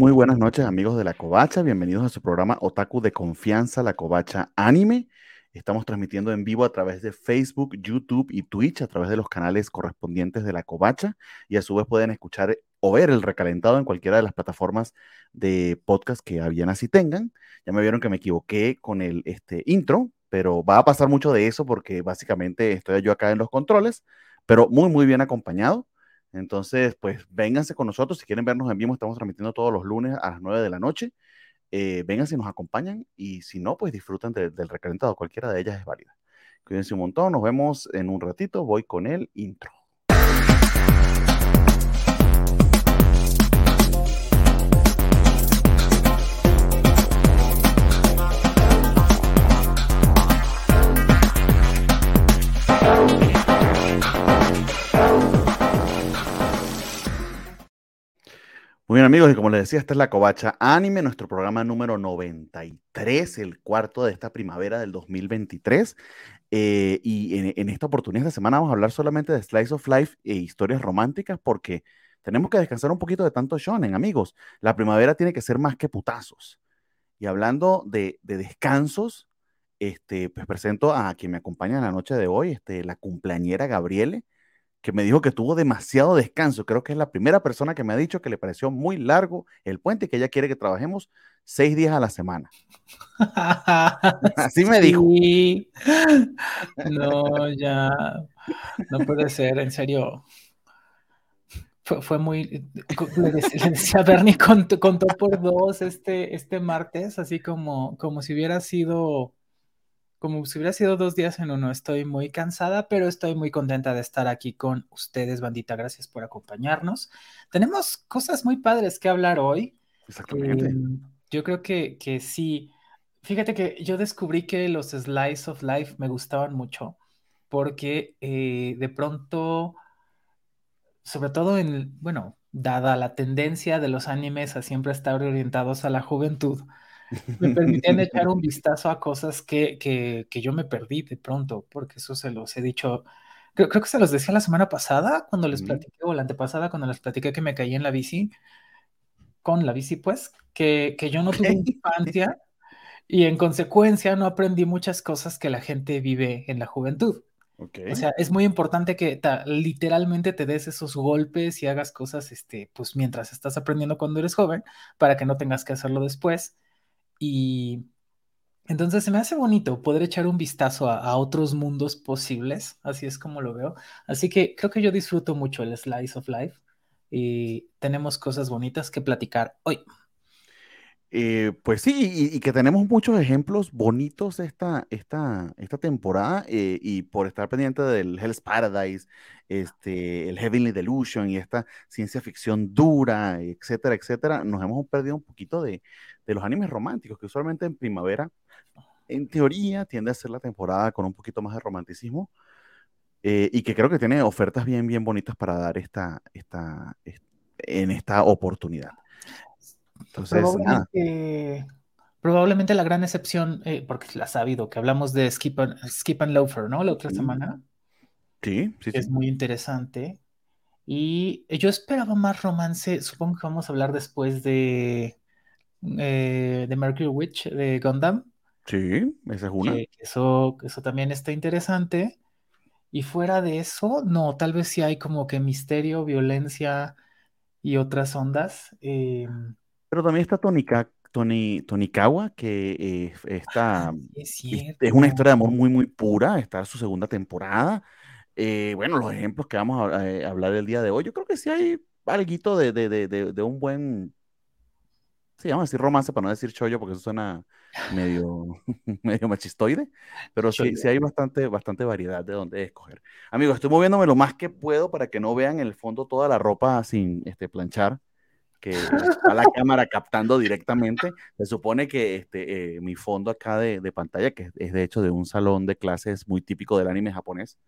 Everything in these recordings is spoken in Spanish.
muy, buenas noches, amigos de La Covacha. Bienvenidos a su programa Otaku de Confianza, La Covacha Anime. Estamos transmitiendo en vivo a través de Facebook, YouTube y Twitch, a través de los canales correspondientes de La Covacha. Y a su vez pueden escuchar o ver el recalentado en cualquiera de las plataformas de podcast que habían así tengan. Ya me vieron que me equivoqué con el este, intro, pero va a pasar mucho de eso porque básicamente estoy yo acá en los controles, pero muy, muy bien acompañado. Entonces, pues vénganse con nosotros. Si quieren vernos en vivo, estamos transmitiendo todos los lunes a las 9 de la noche. Eh, vénganse nos acompañan. Y si no, pues disfrutan del recalentado. Cualquiera de ellas es válida. Cuídense un montón. Nos vemos en un ratito. Voy con el intro. Muy bien amigos, y como les decía, esta es la Covacha Anime, nuestro programa número 93, el cuarto de esta primavera del 2023. Eh, y en, esta oportunidad, esta semana vamos a hablar solamente de Slice of Life e historias románticas porque tenemos que descansar un poquito de tanto shonen, amigos. La primavera tiene que ser más que putazos. Y hablando de, descansos, este, pues presento a quien me acompaña en la noche de hoy, este, la cumpleañera Gabriele que me dijo que tuvo demasiado descanso. Creo que es la primera persona que me ha dicho que le pareció muy largo el puente y que ella quiere que trabajemos seis días a la semana. Así me dijo. No, ya. No puede ser, en serio. Fue, muy. Le decía, Bernie contó, contó, por dos este, este martes, así como, como si hubiera sido como si hubiera sido dos días en uno. Estoy muy cansada, pero estoy muy contenta de estar aquí con ustedes, bandita. Gracias por acompañarnos. Tenemos cosas muy padres que hablar hoy. Exactamente. Em, yo creo que, que sí. Fíjate que yo descubrí que los Slice of Life me gustaban mucho porque eh, de pronto, sobre todo en, bueno, dada la tendencia de los animes a siempre estar orientados a la juventud, me permitían echar un vistazo a cosas que, que, que, yo me perdí de pronto, porque eso se los he dicho, creo, creo que se los decía la semana pasada cuando les platiqué, o la antepasada cuando les platiqué que me caí en la bici, con la bici pues, que, que yo no tuve infancia y en consecuencia no aprendí muchas cosas que la gente vive en la juventud. Okay. O sea, es muy importante que ta, literalmente te des esos golpes y hagas cosas, este, pues mientras estás aprendiendo cuando eres joven, para que no tengas que hacerlo después. Y entonces se me hace bonito poder echar un vistazo a, otros mundos posibles, así es como lo veo. Así que creo que yo disfruto mucho el Slice of Life y tenemos cosas bonitas que platicar hoy. Eh, pues sí, y, que tenemos muchos ejemplos bonitos esta, esta, esta temporada eh, y por estar pendiente del Hell's Paradise, este, el Heavenly Delusion y esta ciencia ficción dura, etcétera, etcétera, nos hemos perdido un poquito de, los animes románticos, que usualmente en primavera, en teoría, tiende a ser la temporada con un poquito más de romanticismo eh, y que creo que tiene ofertas bien, bien bonitas para dar esta, esta, en esta oportunidad. Entonces, probablemente, probablemente la gran excepción, eh, porque la ha sabido, que hablamos de Skip and, Skip and Loafer, ¿no? La otra semana. Sí, sí, Es muy interesante. Y yo esperaba más romance, supongo que vamos a hablar después de eh, de Mercury Witch de Gundam. Sí, esa es una. eso, eso también está interesante. Y fuera de eso, no, tal vez sí hay como que misterio, violencia y otras ondas. Eh, Pero también está Tonika, Tony, Tonikawa, que eh, está, ah, es, es, una historia de amor muy, muy pura, está en su segunda temporada. Eh, bueno, los ejemplos que vamos a, a, hablar el día de hoy, yo creo que sí hay algo de, de, de, de, un buen sí, vamos a decir romance para no decir chollo, porque eso suena medio, medio machistoide, pero sí, sí hay bastante, bastante variedad de dónde escoger. Amigos, estoy moviéndome lo más que puedo para que no vean en el fondo toda la ropa sin este, planchar, que está la cámara captando directamente. Se supone que este, eh, mi fondo acá de, de, pantalla, que es de hecho de un salón de clases muy típico del anime japonés,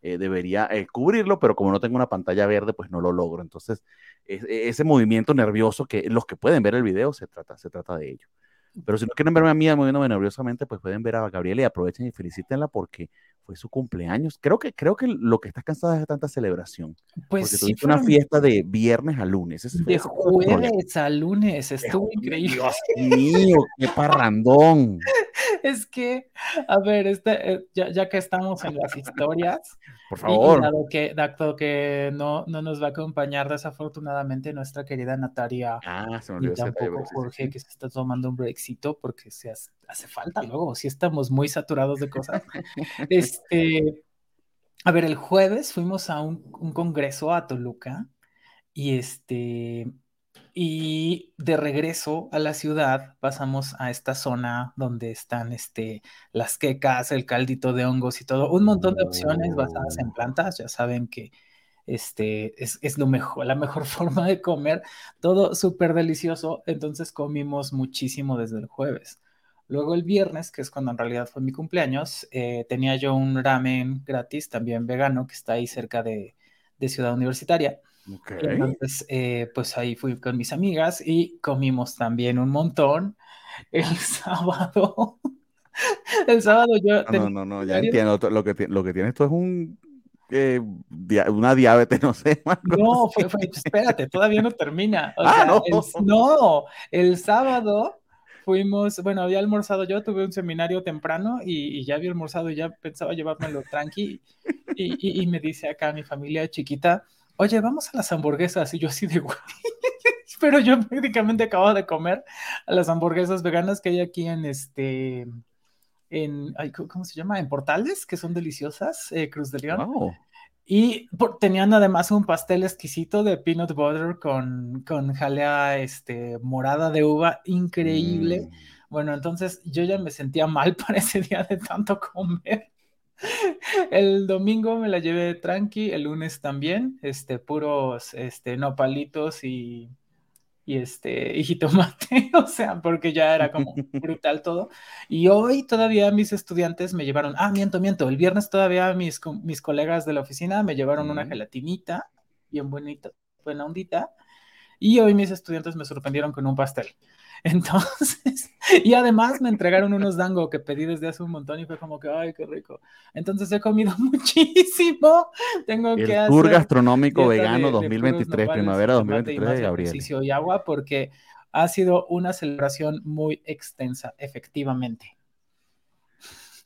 eh, debería eh, cubrirlo, pero como no tengo una pantalla verde, pues no lo logro. Entonces, es, e, ese movimiento nervioso que los que pueden ver el video se trata, se trata de ello. Pero si no quieren verme a mí moviéndome nerviosamente, pues pueden ver a Gabriela y aprovechen y felicítenla porque fue su cumpleaños. Creo que, creo que lo que estás cansada es de tanta celebración. Pues porque sí, una fiesta de viernes a lunes. De jueves a lunes, estuvo increíble. Dios mío, qué parrandón. Es que, a ver, este, eh, ya, ya que estamos en las historias, Por y, y favor. dado que, dado que no, no nos va a acompañar desafortunadamente nuestra querida Natalia, Ah, se me olvidó detalle, tampoco Jorge, sí. que se está tomando un breakcito porque se hace, hace falta luego, si estamos muy saturados de cosas. Este, a ver, el jueves fuimos a un, un congreso a Toluca y este, y de regreso a la ciudad pasamos a esta zona donde están este, las quecas, el caldito de hongos y todo, un montón de opciones basadas en Oh. plantas, ya saben que este, es, es lo mejor, la mejor forma de comer, todo súper delicioso, entonces comimos muchísimo desde el jueves. Luego el viernes, que es cuando en realidad fue mi cumpleaños, eh, tenía yo un ramen gratis, también vegano, que está ahí cerca de, de Ciudad Universitaria. Ok. Y entonces, eh, pues ahí fui con mis amigas y comimos también un montón. El sábado, el sábado yo No, tenía no, no, ya entiendo. Lo que, lo que tienes tú es un, eh, dia- una diabetes, no sé, No, fue, fue- espérate, todavía no termina. O Ah, sea, no. el, no, el sábado fuimos, bueno, había almorzado yo, tuve un seminario temprano y, y ya había almorzado y ya pensaba llevármelo tranqui. Y, y- y me dice acá mi familia chiquita, oye, vamos a las hamburguesas. Y yo así de, güey, pero yo prácticamente acabo de comer a las hamburguesas veganas que hay aquí en este, en, ay, ¿cómo se llama? En Portales, que son deliciosas, eh, Cruz de León. Wow. Y por- tenían además un pastel exquisito de peanut butter con, con jalea este, morada de uva, increíble. Mm. Bueno, entonces yo ya me sentía mal para ese día de tanto comer. El domingo me la llevé tranqui, el lunes también, este, puros este, nopalitos y, y este, y jitomate, o sea, porque ya era como brutal todo. Y hoy todavía mis estudiantes me llevaron, ah, miento, miento, el viernes todavía mis, mis colegas de la oficina me llevaron una gelatinita, bien bonita, buena ondita, y hoy mis estudiantes me sorprendieron con un pastel. Entonces, y además me entregaron unos dango que pedí desde hace un montón y fue como que, ay, qué rico. Entonces he comido muchísimo. Tengo que El Tour hacer Gastronómico dieta de- Vegano de puros 2023, nopales, primavera jitomate y 2023 de Gabriel. ejercicio y agua porque ha sido una celebración muy extensa, efectivamente.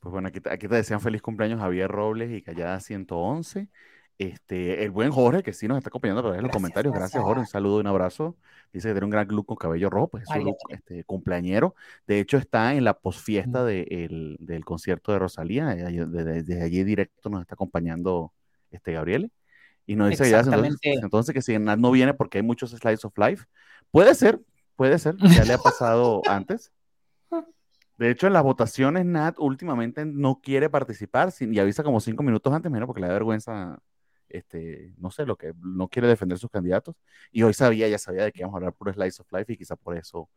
Pues bueno, aquí, te- aquí te desean feliz cumpleaños Javier Robles y Callada 111. Este, el buen Jorge, que sí nos está acompañando a través de los comentarios. Gracias, gracias. Jorge. Un saludo y un abrazo. Dice que tiene un gran look con cabello rojo, pues es su look este, cumpleañero. De hecho, está en la posfiesta Mm. de el- del concierto de Rosalía. Desde, desde allí directo nos está acompañando este Gabriel. Y nos dice ya, entonces, entonces que si Nat no viene porque hay muchos slides of life. Puede ser, puede ser. Ya le ha pasado antes. De hecho, en las votaciones, Nat últimamente no quiere participar sin- y avisa como cinco minutos antes, menos porque le da vergüenza, este, no sé, lo que no quiere defender sus candidatos. Y hoy sabía, ya sabía de que íbamos a hablar por Slice of Life y quizá por eso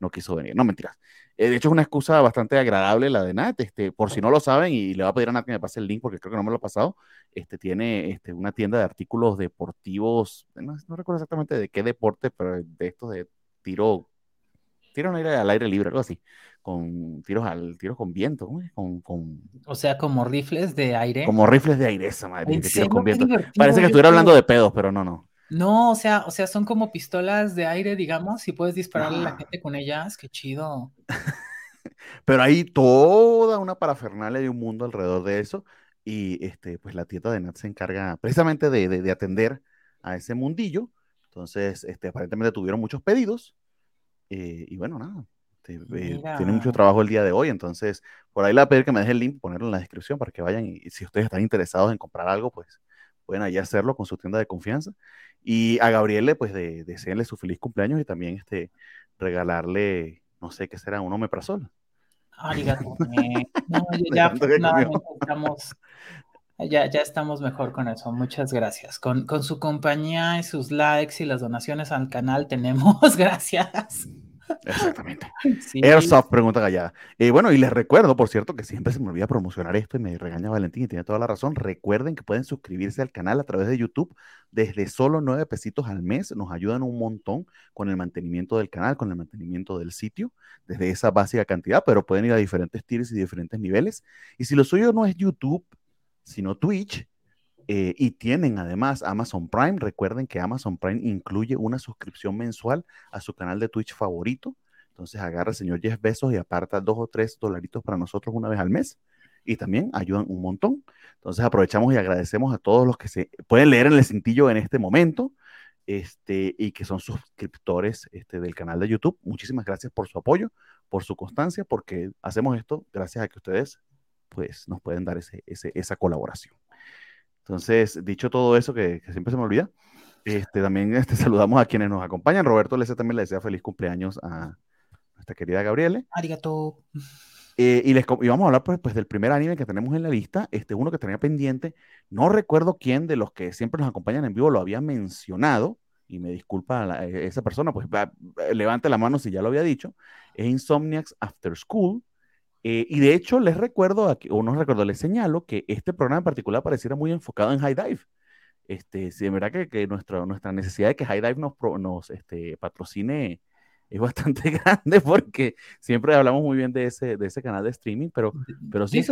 no quiso venir. No, mentiras. Eh, de hecho, es una excusa bastante agradable la de Nat. Este, por si no lo saben, y le voy a pedir a Nat que me pase el link porque creo que no me lo ha pasado. Este, tiene este, una tienda de artículos deportivos, no, no recuerdo exactamente de qué deporte, pero de estos de tiro, tiro al aire, al aire libre, algo así con tiros al tiros con viento. Con, con- O sea, como rifles de aire. como rifles de aire, esa madre, ¿En de tiros con viento. Parece que estuviera hablando de pedos, pero no, no. No, o sea, o sea, son como pistolas de aire, digamos, y puedes dispararle a la gente con ellas. Qué chido. Pero hay toda una parafernalia y un mundo alrededor de eso. Y este, pues la tienda de Nat se encarga precisamente de, de- de atender a ese mundillo. Entonces, este, aparentemente tuvieron muchos pedidos. Eh, y bueno, nada. este, eh, tiene mucho trabajo el día de hoy. Entonces, por ahí le voy a pedir que me deje el link, ponerlo en la descripción para que vayan. Y, y si ustedes están interesados en comprar algo, pues pueden ahí hacerlo con su tienda de confianza. Y a Gabriele, pues, de, deseenle su feliz cumpleaños y también este, regalarle, no sé qué será, un omeprazol. Arigato. No, ya, estamos, ya, ya estamos mejor con eso. Muchas gracias. Con, con su compañía y sus likes y las donaciones al canal tenemos. Gracias. Exactamente. Sí. Airsoft, pregunta Gallada. Eh, bueno, y les recuerdo, por cierto, que siempre se me olvida promocionar esto y me regaña Valentín y tiene toda la razón. Recuerden que pueden suscribirse al canal a través de YouTube desde solo nueve pesitos al mes. Nos ayudan un montón con el mantenimiento del canal, con el mantenimiento del sitio, desde esa básica cantidad, pero pueden ir a diferentes tiers y diferentes niveles. Y si lo suyo no es YouTube, sino Twitch. Eh, y tienen además Amazon Prime. Recuerden que Amazon Prime incluye una suscripción mensual a su canal de Twitch favorito. Entonces agarra el señor 10 besos y aparta dos o tres dolaritos para nosotros una vez al mes. Y también ayudan un montón. Entonces aprovechamos y agradecemos a todos los que se pueden leer en el cintillo en este momento este, y que son suscriptores este, del canal de YouTube. Muchísimas gracias por su apoyo, por su constancia, porque hacemos esto gracias a que ustedes pues, nos pueden dar ese, esa colaboración. Entonces, dicho todo eso, que, siempre se me olvida, este, también este, saludamos a quienes nos acompañan. Roberto Lece también le desea feliz cumpleaños a nuestra querida Gabriele. Arigato. Eh, y, les, y vamos a hablar pues, pues, del primer anime que tenemos en la lista, este uno que tenía pendiente. No recuerdo quién de los que siempre nos acompañan en vivo lo había mencionado, y me disculpa e, esa persona, pues levante la mano si ya lo había dicho. Es Insomniacs After School. Eh, y de hecho, les recuerdo, aquí, o no recuerdo, les señalo que este programa en particular pareciera muy enfocado en High Dive. Este, sí, en verdad que, que nuestra, nuestra necesidad de que High Dive nos, nos este, patrocine es bastante grande porque siempre hablamos muy bien de ese, de ese canal de streaming, pero, pero sí,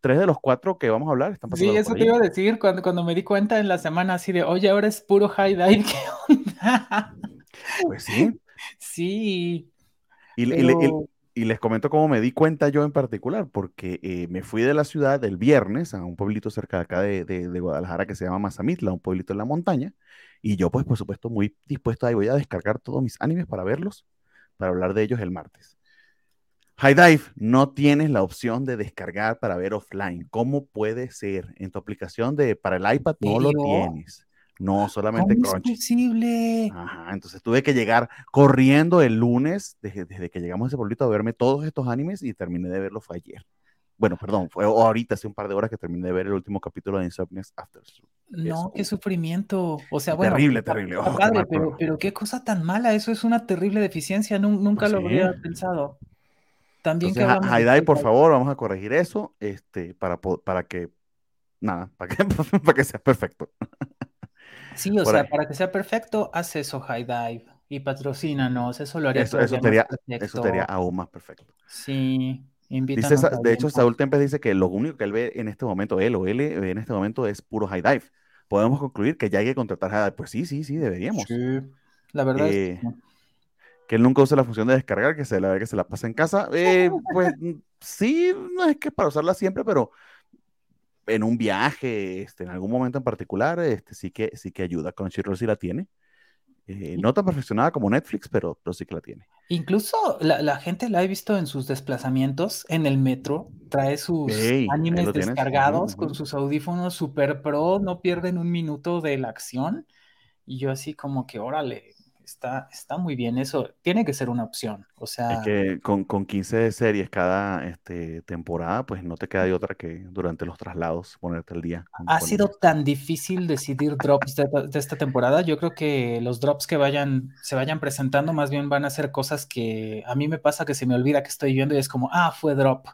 tres de los cuatro que vamos a hablar están pasando. Sí, eso te iba a decir cuando, cuando me di cuenta en la semana así de, oye, ahora es puro high dive, ¿qué onda? Pues sí. Sí. Y, y, les comento cómo me di cuenta yo en particular, porque eh, me fui de la ciudad el viernes a un pueblito cerca de acá de, de, de Guadalajara que se llama Mazamitla, un pueblito en la montaña, y yo pues por supuesto muy dispuesto ahí voy a descargar todos mis animes para verlos para hablar de ellos el martes. High Dive, no tienes la opción de descargar para ver offline. ¿Cómo puede ser? En tu aplicación de para el iPad no lo tienes. No, solamente ¿Cómo Crunchy. Es posible? Ajá, entonces tuve que llegar corriendo el lunes, desde, que llegamos a ese pueblito, a verme todos estos animes y terminé de verlo fue ayer. Bueno, perdón, fue ahorita, hace un par de horas que terminé de ver el último capítulo de Insomniacs After No, qué sufrimiento. O sea, bueno. Terrible, terrible. Oh, pero, pero qué cosa tan mala. Eso es una terrible deficiencia. nunca pues lo habría pensado. También Entonces, que por favor, vamos a corregir eso este, para, para que. Nada, para que, para que sea perfecto. Sí, o sea, para que sea perfecto, haz eso, High Dive. Y patrocínanos. Eso lo haría. Eso, eso, sería, eso sería aún más perfecto. Sí. Dice, de hecho, Saúl Tempes dice que lo único que él ve en este momento, él o él ve en este momento es puro high dive. Podemos concluir que ya hay que contratar high dive. Pues sí, sí, sí, deberíamos. Sí, la verdad es que... él nunca usa la función de descargar, que se la que se la pasa en casa. Eh, pues sí, no es que para usarla siempre, pero en un viaje, este, en algún momento en particular, este, sí que sí que ayuda. Crunchyroll sí la tiene. Eh, no tan perfeccionada como Netflix, pero, pero sí que la tiene. Incluso la, gente la he visto en sus desplazamientos en el metro, trae sus animes descargados con sus audífonos super pro, no pierden un minuto de la acción. Y yo así como que, órale, está, está muy bien eso. Tiene que ser una opción. O sea. Es que con, con 15 series cada este, temporada, pues no te queda de otra que durante los traslados ponerte al día. Ha sido tan difícil decidir drops de, esta temporada. Yo creo que los drops que vayan, se vayan presentando, más bien van a ser cosas que a mí me pasa que se me olvida que estoy viendo y es como, ah, fue drop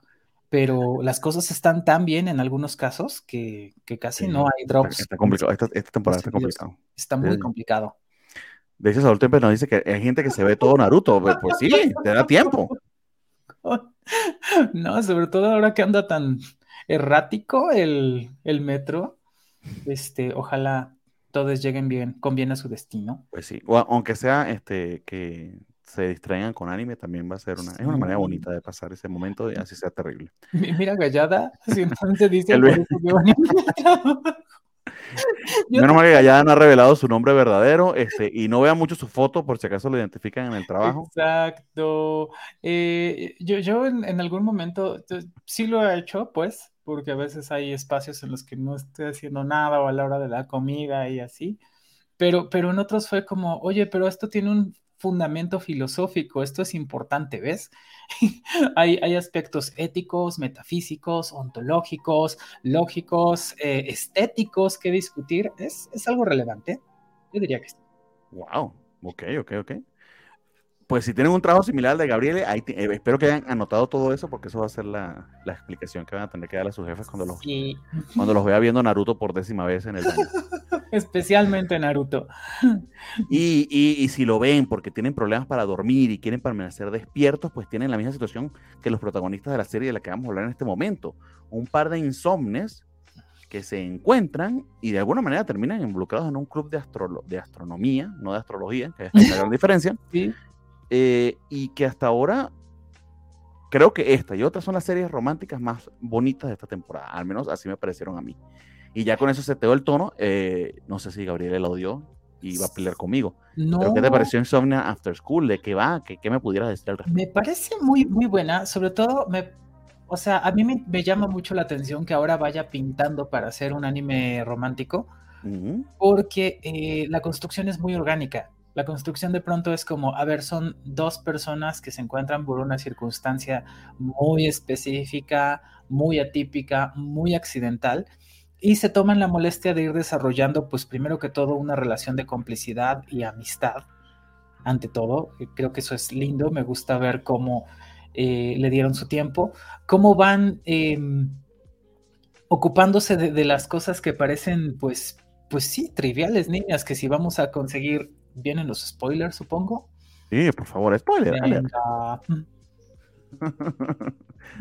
pero las cosas están tan bien en algunos casos que, que casi no hay drops. Está, complicado, esta, temporada está complicado. Está muy complicado. De hecho, Saúl Tempe nos dice que hay gente que se ve todo Naruto. Pues, pues sí, te da tiempo. No, sobre todo ahora que anda tan errático el, metro. Este, ojalá todos lleguen bien, con bien a su destino. Pues sí, o, aunque sea este que se distraigan con anime, también va a ser una, es una manera bonita de pasar ese momento y así sea terrible. Mira, Gallada, entonces dice Menos mal que Gallada no ha revelado su nombre verdadero este, y no vea mucho su foto por si acaso lo identifican en el trabajo. Exacto. Eh, yo yo en, algún momento sí lo he hecho, pues, porque a veces hay espacios en los que no estoy haciendo nada o a la hora de la comida y así. Pero, pero en otros fue como, oye, pero esto tiene un fundamento filosófico, esto es importante, ¿ves? hay, hay, aspectos éticos, metafísicos, ontológicos, lógicos, eh, estéticos que discutir, ¿Es, ¿Es, algo relevante? Yo diría que sí. Wow, ok, ok, ok. Pues si tienen un trabajo similar al de Gabriele, ahí eh, espero que hayan anotado todo eso porque eso va a ser la, la explicación que van a tener que dar a sus jefes cuando los, cuando los vea viendo Naruto por décima vez en el baño. Especialmente Naruto. Y, y, y, si lo ven porque tienen problemas para dormir y quieren permanecer despiertos, pues tienen la misma situación que los protagonistas de la serie de la que vamos a hablar en este momento. Un par de insomnes que se encuentran y de alguna manera terminan involucrados en un club de, de astronomía, no de astrología, que es la gran diferencia, eh, y que hasta ahora creo que esta y otras son las series románticas más bonitas de esta temporada, al menos así me parecieron a mí. Y ya con eso se te dio el tono, eh, no sé si Gabriel la odió y va a pelear conmigo. No. qué te pareció Insomnia After School? ¿De qué va? ¿Qué, qué me pudieras decir al respecto? Me parece muy, muy buena, sobre todo me o sea, a mí me, llama mucho la atención que ahora vaya pintando para hacer un anime romántico, porque eh, la construcción es muy orgánica. La construcción de pronto es como, a ver, son dos personas que se encuentran por una circunstancia muy específica, muy atípica, muy accidental, y se toman la molestia de ir desarrollando, pues primero que todo, una relación de complicidad y amistad, ante todo. Creo que eso es lindo, me gusta ver cómo eh, le dieron su tiempo, cómo van em, ocupándose de, las cosas que parecen, pues, pues sí, triviales, niñas, que si vamos a conseguir, vienen los spoilers, supongo. Sí, por favor, spoiler.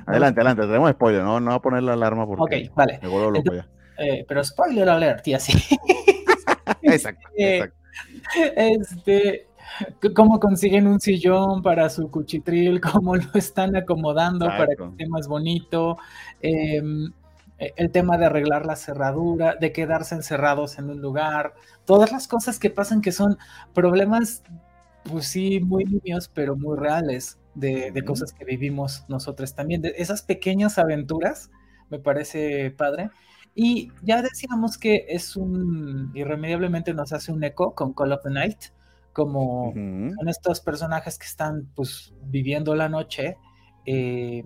adelante, adelante, tenemos spoiler, no, no va a poner la alarma porque Ok, vale. Eh, pero spoiler alert, y así. exacto, este, exacto. Este, cómo consiguen un sillón para su cuchitril, cómo lo están acomodando para que esté más bonito. Em, e, el tema de arreglar la cerradura, de quedarse encerrados en un lugar, todas las cosas que pasan que son problemas, pues sí, muy niños, pero muy reales, de, de cosas que vivimos nosotros también. De esas pequeñas aventuras, me parece padre. Y ya decíamos que es un, irremediablemente nos hace un eco con Call of the Night, como son estos personajes que están pues viviendo la noche. Eh,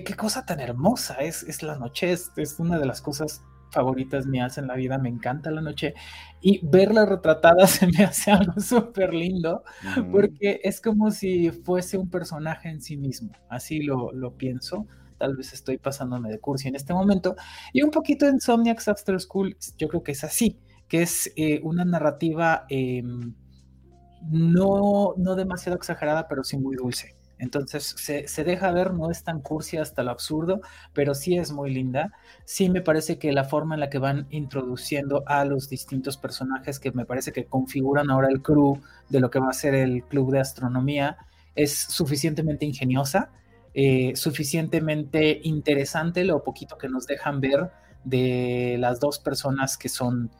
¿qué, cosa tan hermosa es, es la noche, es, una de las cosas favoritas mías en la vida, me encanta la noche y verla retratada se me hace algo súper lindo porque es como si fuese un personaje en sí mismo, así lo, lo, pienso, tal vez estoy pasándome de cursi en este momento y un poquito Insomniacs After School yo creo que es así, que es eh, una narrativa em, no, no demasiado exagerada, pero sí muy dulce. Entonces se, deja ver, no es tan cursi hasta lo absurdo, pero sí es muy linda. Sí me parece que la forma en la que van introduciendo a los distintos personajes que me parece que configuran ahora el crew de lo que va a ser el club de astronomía es suficientemente ingeniosa, eh, suficientemente interesante lo poquito que nos dejan ver de las dos personas que son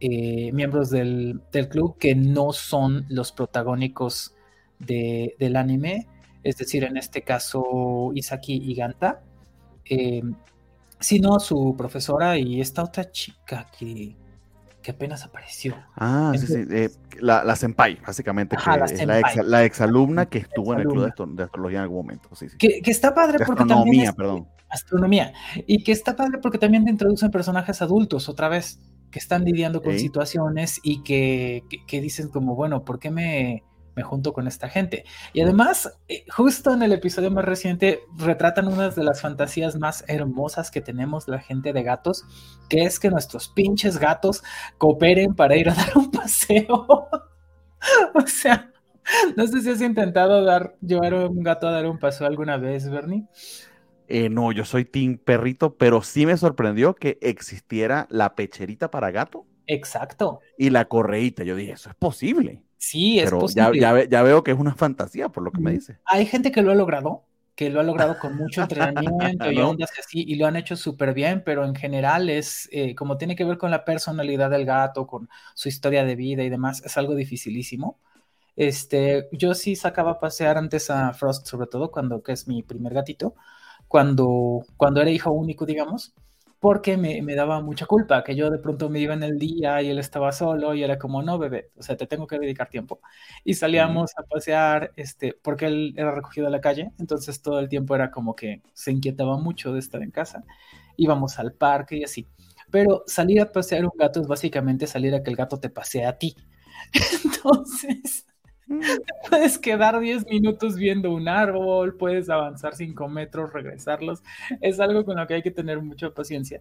eh, miembros del, club que no son los protagónicos del anime, es decir, en este caso Isaki y Ganta, eh, sino su profesora y esta otra chica que, que apenas apareció. Ah, sí, sí, eh, la, la senpai, básicamente, que la, es la, ex, la exalumna que estuvo en el club de, astrología en algún momento. Que, que, está padre porque astronomía, perdón. Astronomía. Y que está padre porque también te introducen personajes adultos otra vez que están lidiando con situaciones y que, dicen como, bueno, ¿por qué me, me junto con esta gente? Y además, eh, justo en el episodio más reciente, retratan una de las fantasías más hermosas que tenemos la gente de gatos, que es que nuestros pinches gatos cooperen para ir a dar un paseo. o sea, no sé si has intentado dar, llevar un gato a dar un paseo alguna vez, Bernie. Eh, no, yo soy Team Perrito, pero sí me sorprendió que existiera la pecherita para gato. Exacto. Y la correíta. Yo dije, eso es posible. Sí, es posible. Ya, ya, veo que es una fantasía, por lo que me dice. Hay gente que lo ha logrado, que lo ha logrado con mucho entrenamiento y ondas así, y lo han hecho súper bien, pero en general es, eh, como tiene que ver con la personalidad del gato, con su historia de vida y demás, es algo dificilísimo. Este, yo sí sacaba a pasear antes a Frost, sobre todo cuando, que es mi primer gatito, cuando, cuando era hijo único, digamos, porque me, me, daba mucha culpa, que yo de pronto me iba en el día y él estaba solo y era como, no, bebé, o sea, te tengo que dedicar tiempo. Y salíamos a pasear, este, porque él era recogido de la calle, entonces todo el tiempo era como que se inquietaba mucho de estar en casa. Íbamos al parque y así. Pero salir a pasear un gato es básicamente salir a que el gato te pasee a ti. Entonces, puedes quedar 10 minutos viendo un árbol, puedes avanzar 5 metros, regresarlos. Es algo con lo que hay que tener mucha paciencia.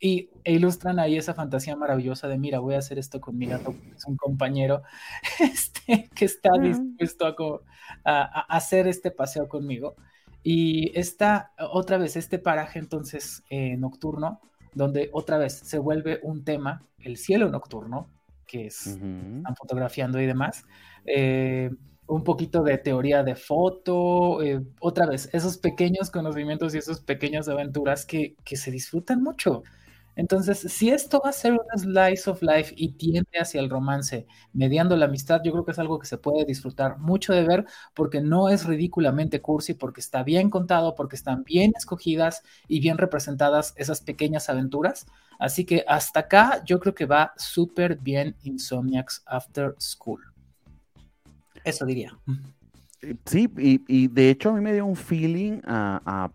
Y e ilustran ahí esa fantasía maravillosa de, mira, voy a hacer esto con mi gato, es un compañero este, que está dispuesto a, hacer este paseo conmigo. Y esta, otra vez, este paraje entonces eh, nocturno, donde otra vez se vuelve un tema, el cielo nocturno, que es, están fotografiando y demás. Eh, un poquito de teoría de foto, eh, otra vez, esos pequeños conocimientos y esas pequeñas aventuras que, que, se disfrutan mucho. Entonces, si esto va a ser un slice of life y tiende hacia el romance, mediando la amistad, yo creo que es algo que se puede disfrutar mucho de ver porque no es ridículamente cursi, porque está bien contado, porque están bien escogidas y bien representadas esas pequeñas aventuras. Así que hasta acá yo creo que va súper bien Insomniacs After School. Eso diría. Eh, sí, y, de hecho a mí me dio un feeling a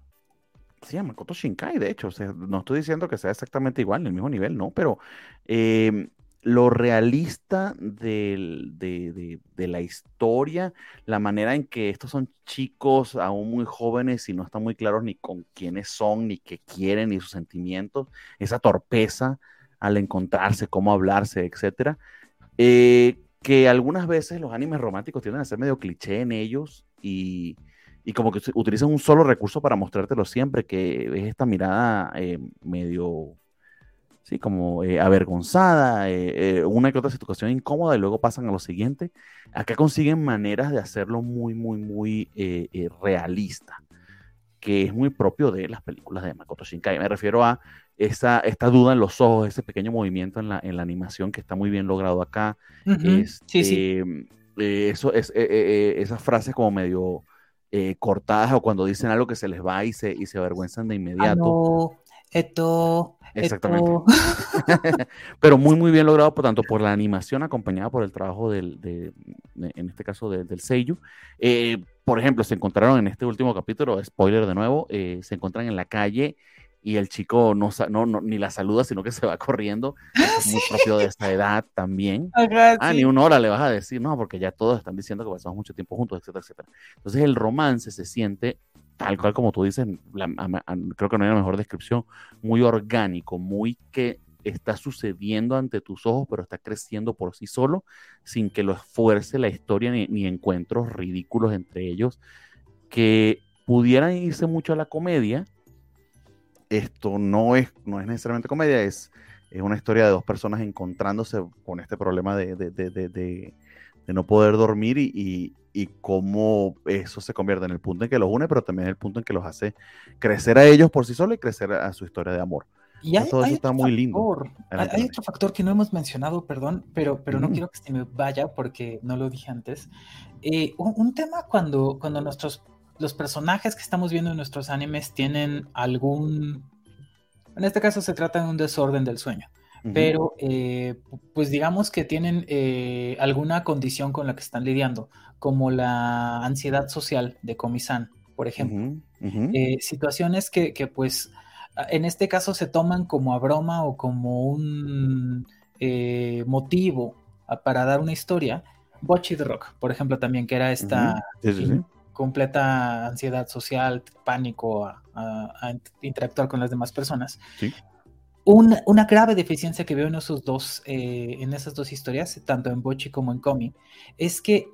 sí, a Makoto Shinkai, de hecho, no estoy diciendo que sea exactamente igual, en el mismo nivel, no, pero em, lo realista de, la historia, la manera en que estos son chicos aún muy jóvenes y no están muy claros ni con quiénes son, ni qué quieren, ni sus sentimientos, esa torpeza al encontrarse, cómo hablarse, etcétera, eh, que algunas veces los animes románticos tienden a ser medio cliché en ellos y y como que utilizan un solo recurso para mostrártelo siempre, que es esta mirada eh, medio, sí, como eh, avergonzada, eh, una que otra situación incómoda y luego pasan a lo siguiente. Acá consiguen maneras de hacerlo muy, muy, muy realista, que es muy propio de las películas de Makoto Shinkai. Me refiero a esa, esta duda en los ojos, ese pequeño movimiento en la, en la animación que está muy bien logrado acá. sí, sí. Este, eso, es, esas frases como medio eh, cortadas o cuando dicen algo que se les va y se, y se avergüenzan de inmediato. esto, Exactamente. Pero muy, muy bien logrado, por tanto, por la animación acompañada por el trabajo del, de, en este caso del Seiyu. Eh, por ejemplo, se encontraron en este último capítulo, spoiler de nuevo, eh, se encuentran en la calle y el chico no, no, ni la saluda, sino que se va corriendo. Es muy propio de esta edad también. ah, ni una hora le vas a decir, no, porque ya todos están diciendo que pasamos mucho tiempo juntos, etcétera, etcétera. Entonces el romance se siente, tal cual como tú dices, creo que no hay una mejor descripción, muy orgánico, muy que está sucediendo ante tus ojos, pero está creciendo por sí solo, sin que lo esfuerce la historia ni, encuentros ridículos entre ellos, que pudieran irse mucho a la comedia, esto no es, no es necesariamente comedia, es, es una historia de dos personas encontrándose con este problema de, de, no poder dormir y, y, cómo eso se convierte en el punto en que los une, pero también en el punto en que los hace crecer a ellos por sí solos y crecer a su historia de amor. Y hay, todo eso está muy lindo. Hay, otro factor que no hemos mencionado, perdón, pero, pero no quiero que se me vaya porque no lo dije antes. Eh, un, un, tema cuando, cuando nuestros los personajes que estamos viendo en nuestros animes tienen algún, en este caso se trata de un desorden del sueño, pero eh, pues digamos que tienen eh, alguna condición con la que están lidiando, como la ansiedad social de Comisan, por ejemplo. Eh, situaciones que, que, pues en este caso se toman como a broma o como un motivo para dar una historia. Bochy the Rock, por ejemplo, también, que era esta completa ansiedad social, pánico a, interactuar con las demás personas. una grave deficiencia que veo en, esos dos, eh, en esas dos historias, tanto en Bochi como en Komi, es que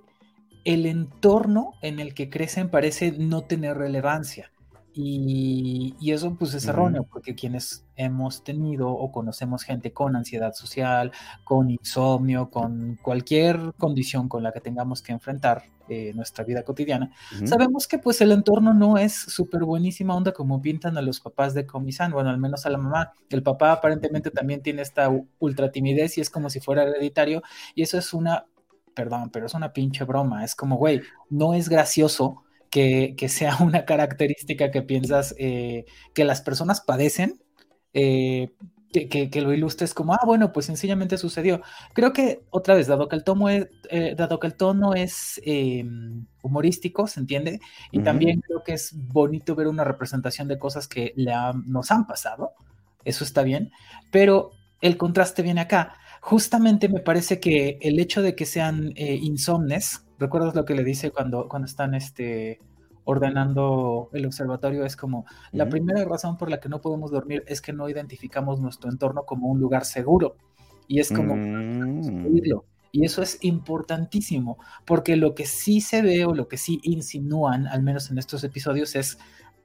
el entorno en el que crecen parece no tener relevancia. Y, eso pues es erróneo, porque quienes hemos tenido o conocemos gente con ansiedad social, con insomnio, con cualquier condición con la que tengamos que enfrentar eh, nuestra vida cotidiana, sabemos que pues el entorno no es súper buenísima onda como pintan a los papás de Comisan, bueno, al menos a la mamá. El papá aparentemente también tiene esta ultra timidez y es como si fuera hereditario, y eso es una, perdón, pero es una pinche broma, es como, güey, no es gracioso que, sea una característica que piensas eh, que las personas padecen, eh, que, lo ilustres como, ah, bueno, pues sencillamente sucedió. Creo que, otra vez, dado que el, tomo es, eh, dado que el tono es em, humorístico, ¿se entiende? Y también creo que es bonito ver una representación de cosas que nos han pasado, eso está bien, pero el contraste viene acá. Justamente me parece que el hecho de que sean insomnes, ¿Recuerdas lo que le dice cuando, cuando están este, ordenando el observatorio? Es como, la primera razón por la que no podemos dormir es que no identificamos nuestro entorno como un lugar seguro. Y es como, mm. y eso es importantísimo, porque lo que sí se ve o lo que sí insinúan, al menos en estos episodios, es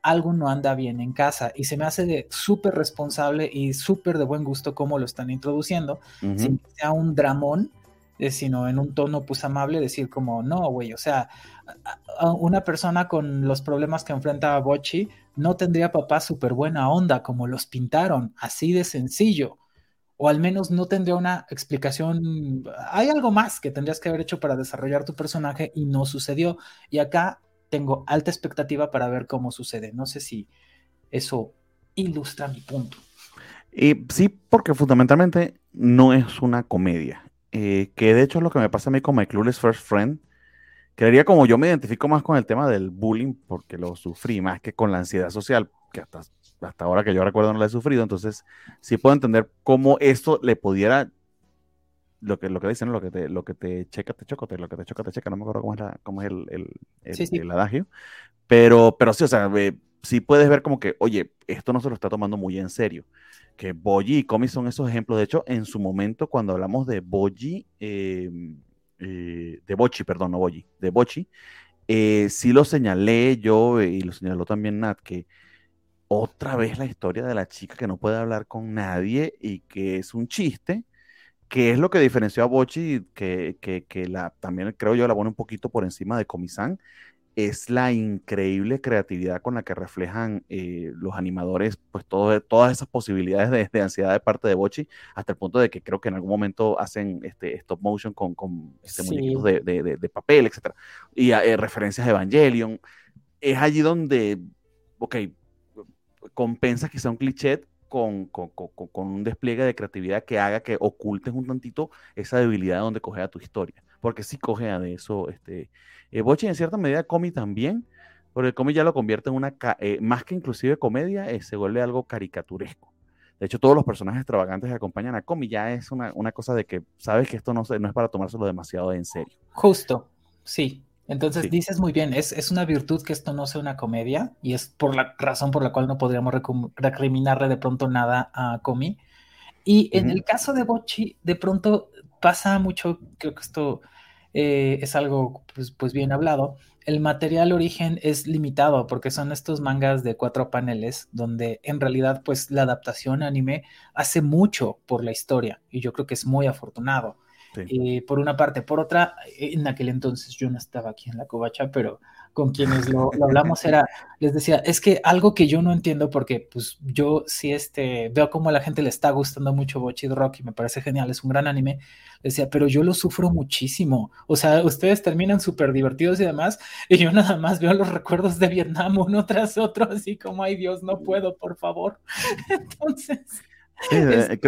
algo no anda bien en casa y se me hace de súper responsable y súper de buen gusto cómo lo están introduciendo, sin que sea un dramón, eh, sino en un tono pues amable, decir como, no, güey, o sea, una persona con los problemas que enfrenta a Bochi no tendría papá súper buena onda como los pintaron, así de sencillo. O al menos no tendría una explicación. Hay algo más que tendrías que haber hecho para desarrollar tu personaje y no sucedió. Y acá tengo alta expectativa para ver cómo sucede. No sé si eso ilustra mi punto. Y sí, porque fundamentalmente no es una comedia. Eh, que de hecho es lo que me pasa a mí con My Clueless First Friend. Creería como yo me identifico más con el tema del bullying porque lo sufrí más que con la ansiedad social, que hasta, hasta ahora que yo recuerdo no la he sufrido. Entonces, sí puedo entender cómo esto le pudiera lo que, lo que dicen, lo que te, lo que te checa, te choca, lo que te choca, te checa, no me acuerdo cómo es, la, cómo es el, el, el, adagio, pero, pero sí, o sea, sí puedes ver como que, oye, esto no se lo está tomando muy en serio, que Boji y Comi son esos ejemplos, de hecho, en su momento, cuando hablamos de Boji, em, eh, de Bochi, perdón, no Boji, de Bochi, eh, sí lo señalé yo y lo señaló también Nat, que otra vez la historia de la chica que no puede hablar con nadie y que es un chiste, que es lo que diferenció a Bochi, que, que, la, también creo yo la pone un poquito por encima de Comisán, es la increíble creatividad con la que reflejan eh, los animadores, pues todo, todas esas posibilidades de, ansiedad de parte de Bochi, hasta el punto de que creo que en algún momento hacen este stop motion con, con este muñequitos de, de, papel, etc. Y eh, referencias de Evangelion. Es allí donde, ok, compensa que sea un cliché con, un despliegue de creatividad que haga que ocultes un tantito esa debilidad donde coge a tu historia. Porque sí coge a de eso. Este, eh, en cierta medida Comi también, porque Comi ya lo convierte en una, eh, más que inclusive comedia, eh, se vuelve algo caricaturesco. De hecho, todos los personajes extravagantes que acompañan a Comi ya es una, una cosa de que sabes que esto no, no es para tomárselo demasiado en serio. Justo, sí. Entonces dices muy bien, es, es, una virtud que esto no sea una comedia y es por la razón por la cual no podríamos recriminarle de pronto nada a Comi. Y en el caso de Bochi, de pronto pasa mucho, creo que esto eh, es algo pues, pues, bien hablado. El material origen es limitado porque son estos mangas de cuatro paneles donde en realidad pues la adaptación anime hace mucho por la historia y yo creo que es muy afortunado. Eh, por una parte. Por otra, en aquel entonces yo no estaba aquí en la covacha, pero con quienes lo, hablamos era, les decía, es que algo que yo no entiendo porque pues yo sí este, veo como a la gente le está gustando mucho Bochi Rock y me parece genial, es un gran anime, decía, pero yo lo sufro muchísimo, o sea, ustedes terminan súper divertidos y demás, y yo nada más veo los recuerdos de Vietnam uno tras otro, así como, ay Dios, no puedo, por favor. Entonces... Sí,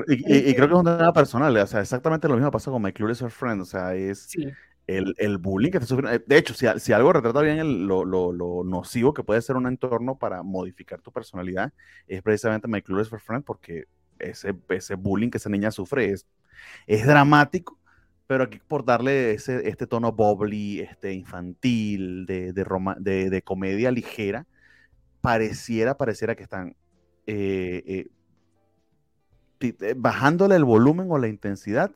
y, creo que es un tema personal, o sea, exactamente lo mismo pasa con My Clueless Friend, o sea, es el, el, bullying que está sufriendo. De hecho, si, si algo retrata bien lo, lo, lo, nocivo que puede ser un entorno para modificar tu personalidad, es precisamente My Clueless Friend, porque ese, ese bullying que esa niña sufre es, es dramático, pero aquí por darle ese, este tono bubbly, este infantil, de, de, de, comedia ligera, pareciera, pareciera que están eh, eh, eh, bajándole el volumen o la intensidad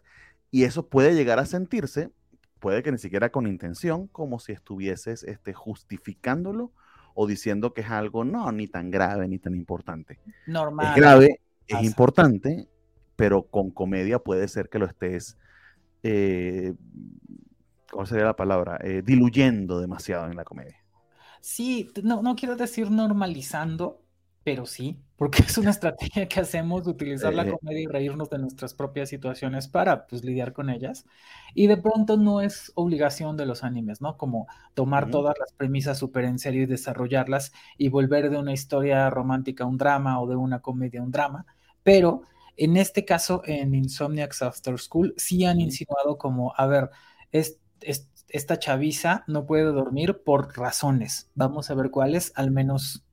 y eso puede llegar a sentirse, puede que ni siquiera con intención, como si estuvieses este, justificándolo o diciendo que es algo no, ni tan grave ni tan importante. Normal. Es grave, es importante, pero con comedia puede ser que lo estés, eh, ¿cómo sería la palabra? Eh, diluyendo demasiado en la comedia. Sí, no, no quiero decir normalizando, pero sí, porque es una estrategia que hacemos de utilizar la eh. comedia y reírnos de nuestras propias situaciones para pues lidiar con ellas. Y de pronto no es obligación de los animes, ¿no? Como tomar todas las premisas súper en serio y desarrollarlas y volver de una historia romántica un drama o de una comedia un drama. Pero en este caso, en Insomniacs After School, sí han insinuado como, a ver, es, esta chaviza no puede dormir por razones. Vamos a ver cuáles, al menos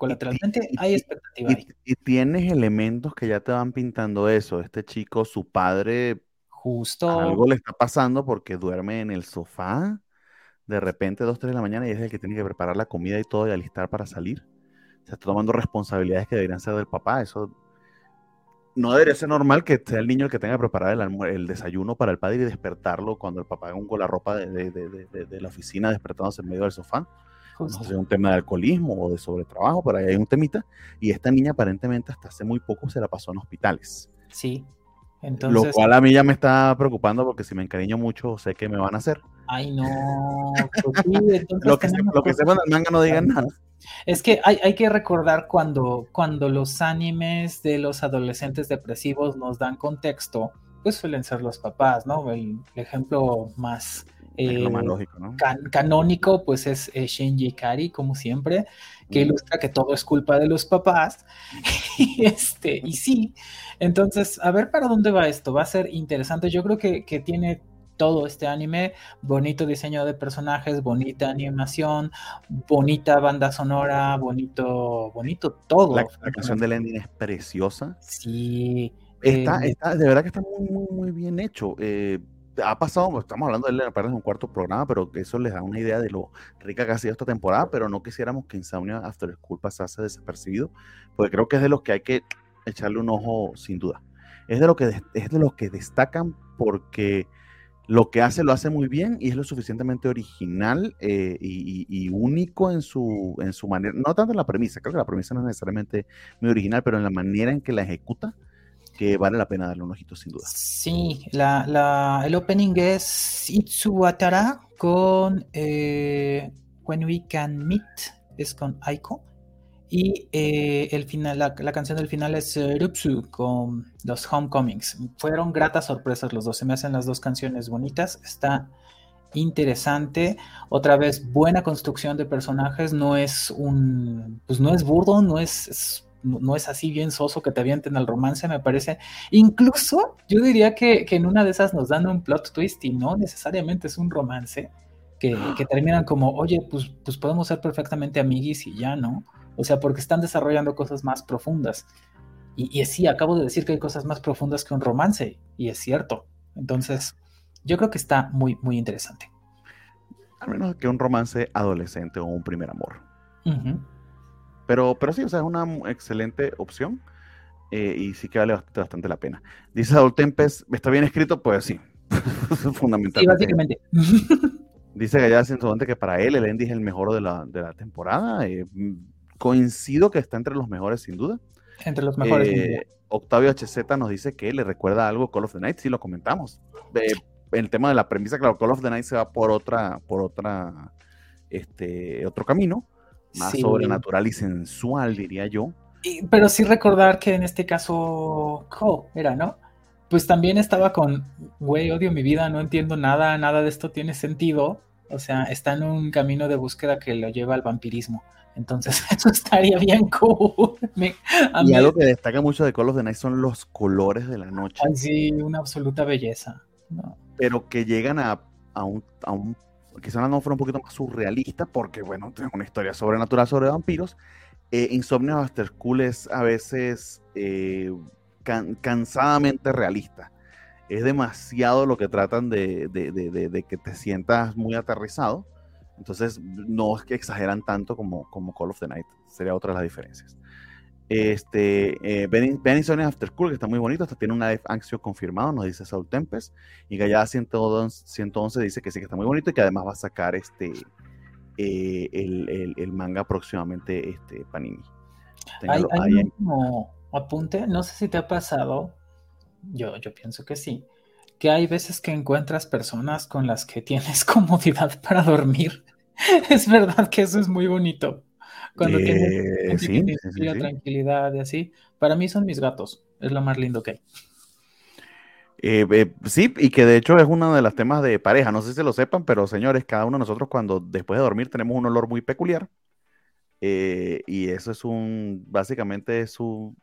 colateralmente hay expectativa y, tienes elementos que ya te van pintando eso. Este chico, su padre, justo algo le está pasando porque duerme en el sofá de repente dos, tres de la mañana y es el que tiene que preparar la comida y todo y alistar para salir. Se está tomando responsabilidades que deberían ser del papá. Eso no debería ser normal que sea el niño el que tenga que preparar el, el desayuno para el padre y despertarlo cuando el papá haga un con la ropa de, de, de, de, la oficina despertándose en medio del sofá. No sé si es un tema de alcoholismo o de sobretrabajo, pero ahí hay un temita. Y esta niña aparentemente hasta hace muy poco se la pasó en hospitales. Sí. Entonces... Lo cual a mí ya me está preocupando porque si me encariño mucho sé que me van a hacer. Ay, no. Pues lo que, lo que sepan del manga no digan nada. Es que hay, hay, que recordar cuando, cuando los animes de los adolescentes depresivos nos dan contexto, pues suelen ser los papás, ¿no? El, ejemplo más eh, canónico, pues es eh, Shinji Kari, como siempre, que ilustra que todo es culpa de los papás. y, este, y sí, entonces, a ver para dónde va esto. Va a ser interesante. Yo creo que, que tiene todo este anime, bonito diseño de personajes, bonita animación, bonita banda sonora, bonito, bonito todo. La, canción del ending es preciosa. Sí. Está, eh, está, de verdad que está muy, muy, muy bien hecho. Eh, ha pasado, estamos hablando de él apenas un cuarto programa, pero eso les da una idea de lo rica que ha sido esta temporada, pero no quisiéramos que Insomnia After School pasase desapercibido, porque creo que es de los que hay que echarle un ojo sin duda. Es de, que, de los que destacan porque lo que hace lo hace muy bien y es lo suficientemente original eh, y, único en su, en su manera, no tanto en la premisa, creo que la premisa no es necesariamente muy original, pero en la manera en que la ejecuta, vale la pena darle un ojito sin duda. Sí, la, el opening es Itsuwatara con eh, When We Can Meet, es con Aiko. Y eh, el final, la, canción del final es uh, Rupsu con los Homecomings. Fueron gratas sorpresas los dos. Se me hacen las dos canciones bonitas. Está interesante. Otra vez, buena construcción de personajes. No es un. Pues no es burdo, no es, no es así bien soso que te avienten al romance, me parece. Incluso yo diría que, en una de esas nos dan un plot twist y no necesariamente es un romance. Que, que terminan como, oye, pues, pues podemos ser perfectamente amiguis y ya, ¿no? O sea, porque están desarrollando cosas más profundas. Y, sí, acabo de decir que hay cosas más profundas que un romance, y es cierto. Entonces, yo creo que está muy, muy interesante. Al menos que un romance adolescente o un primer amor. Pero, pero sí, o sea, es una excelente opción. Eh, y sí que vale bastante, la pena. Dice Adol Tempest, ¿está bien escrito? Pues sí, fundamentalmente. Sí, básicamente. Dice Gallada Cientuante que para él el Endy es el mejor de la, de la temporada. Eh, coincido que está entre los mejores, sin duda. Entre los mejores. Eh, Octavio HZ nos dice que le recuerda algo Call of the Night, sí lo comentamos. el tema de la premisa, claro, Call of the Night se va por otra, por otra, este, otro camino, más sobrenatural y sensual, diría yo. pero sí recordar que en este caso, Cole era, ¿no? Pues también estaba con, güey, odio mi vida, no entiendo nada, nada de esto tiene sentido. O sea, está en un camino de búsqueda que lo lleva al vampirismo. Entonces, eso estaría bien cool. y algo que destaca mucho de Call of the Night son los colores de la noche. sí, una absoluta belleza. Pero que llegan a, un, a un. Quizás no fuera un poquito más surrealista, porque, bueno, es una historia sobrenatural sobre vampiros. Eh, Insomnia After School es a veces eh, cansadamente realista. Es demasiado lo que tratan de, de que te sientas muy aterrizado entonces, no es que exageran tanto como, como Call of the Night. Sería otra de las diferencias. Este, eh, ben, Sony After School, que está muy bonito, hasta tiene una live action confirmado, nos dice Saul Tempest. Y Gallada 111, 111 dice que sí que está muy bonito y que además va a sacar este eh, el, el, manga próximamente este, Panini. Hay, hay un apunte, no sé si te ha pasado, yo, yo pienso que sí, que hay veces que encuentras personas con las que tienes comodidad para dormir. es verdad que eso es muy bonito. Cuando tienes tranquilidad y así. Para mí son mis gatos. Es lo más lindo que hay. Eh, eh, sí, y que de hecho es uno de los temas de pareja. No sé si lo sepan, pero señores, cada uno de nosotros cuando después de dormir tenemos un olor muy peculiar. Eh, y eso es un, básicamente es,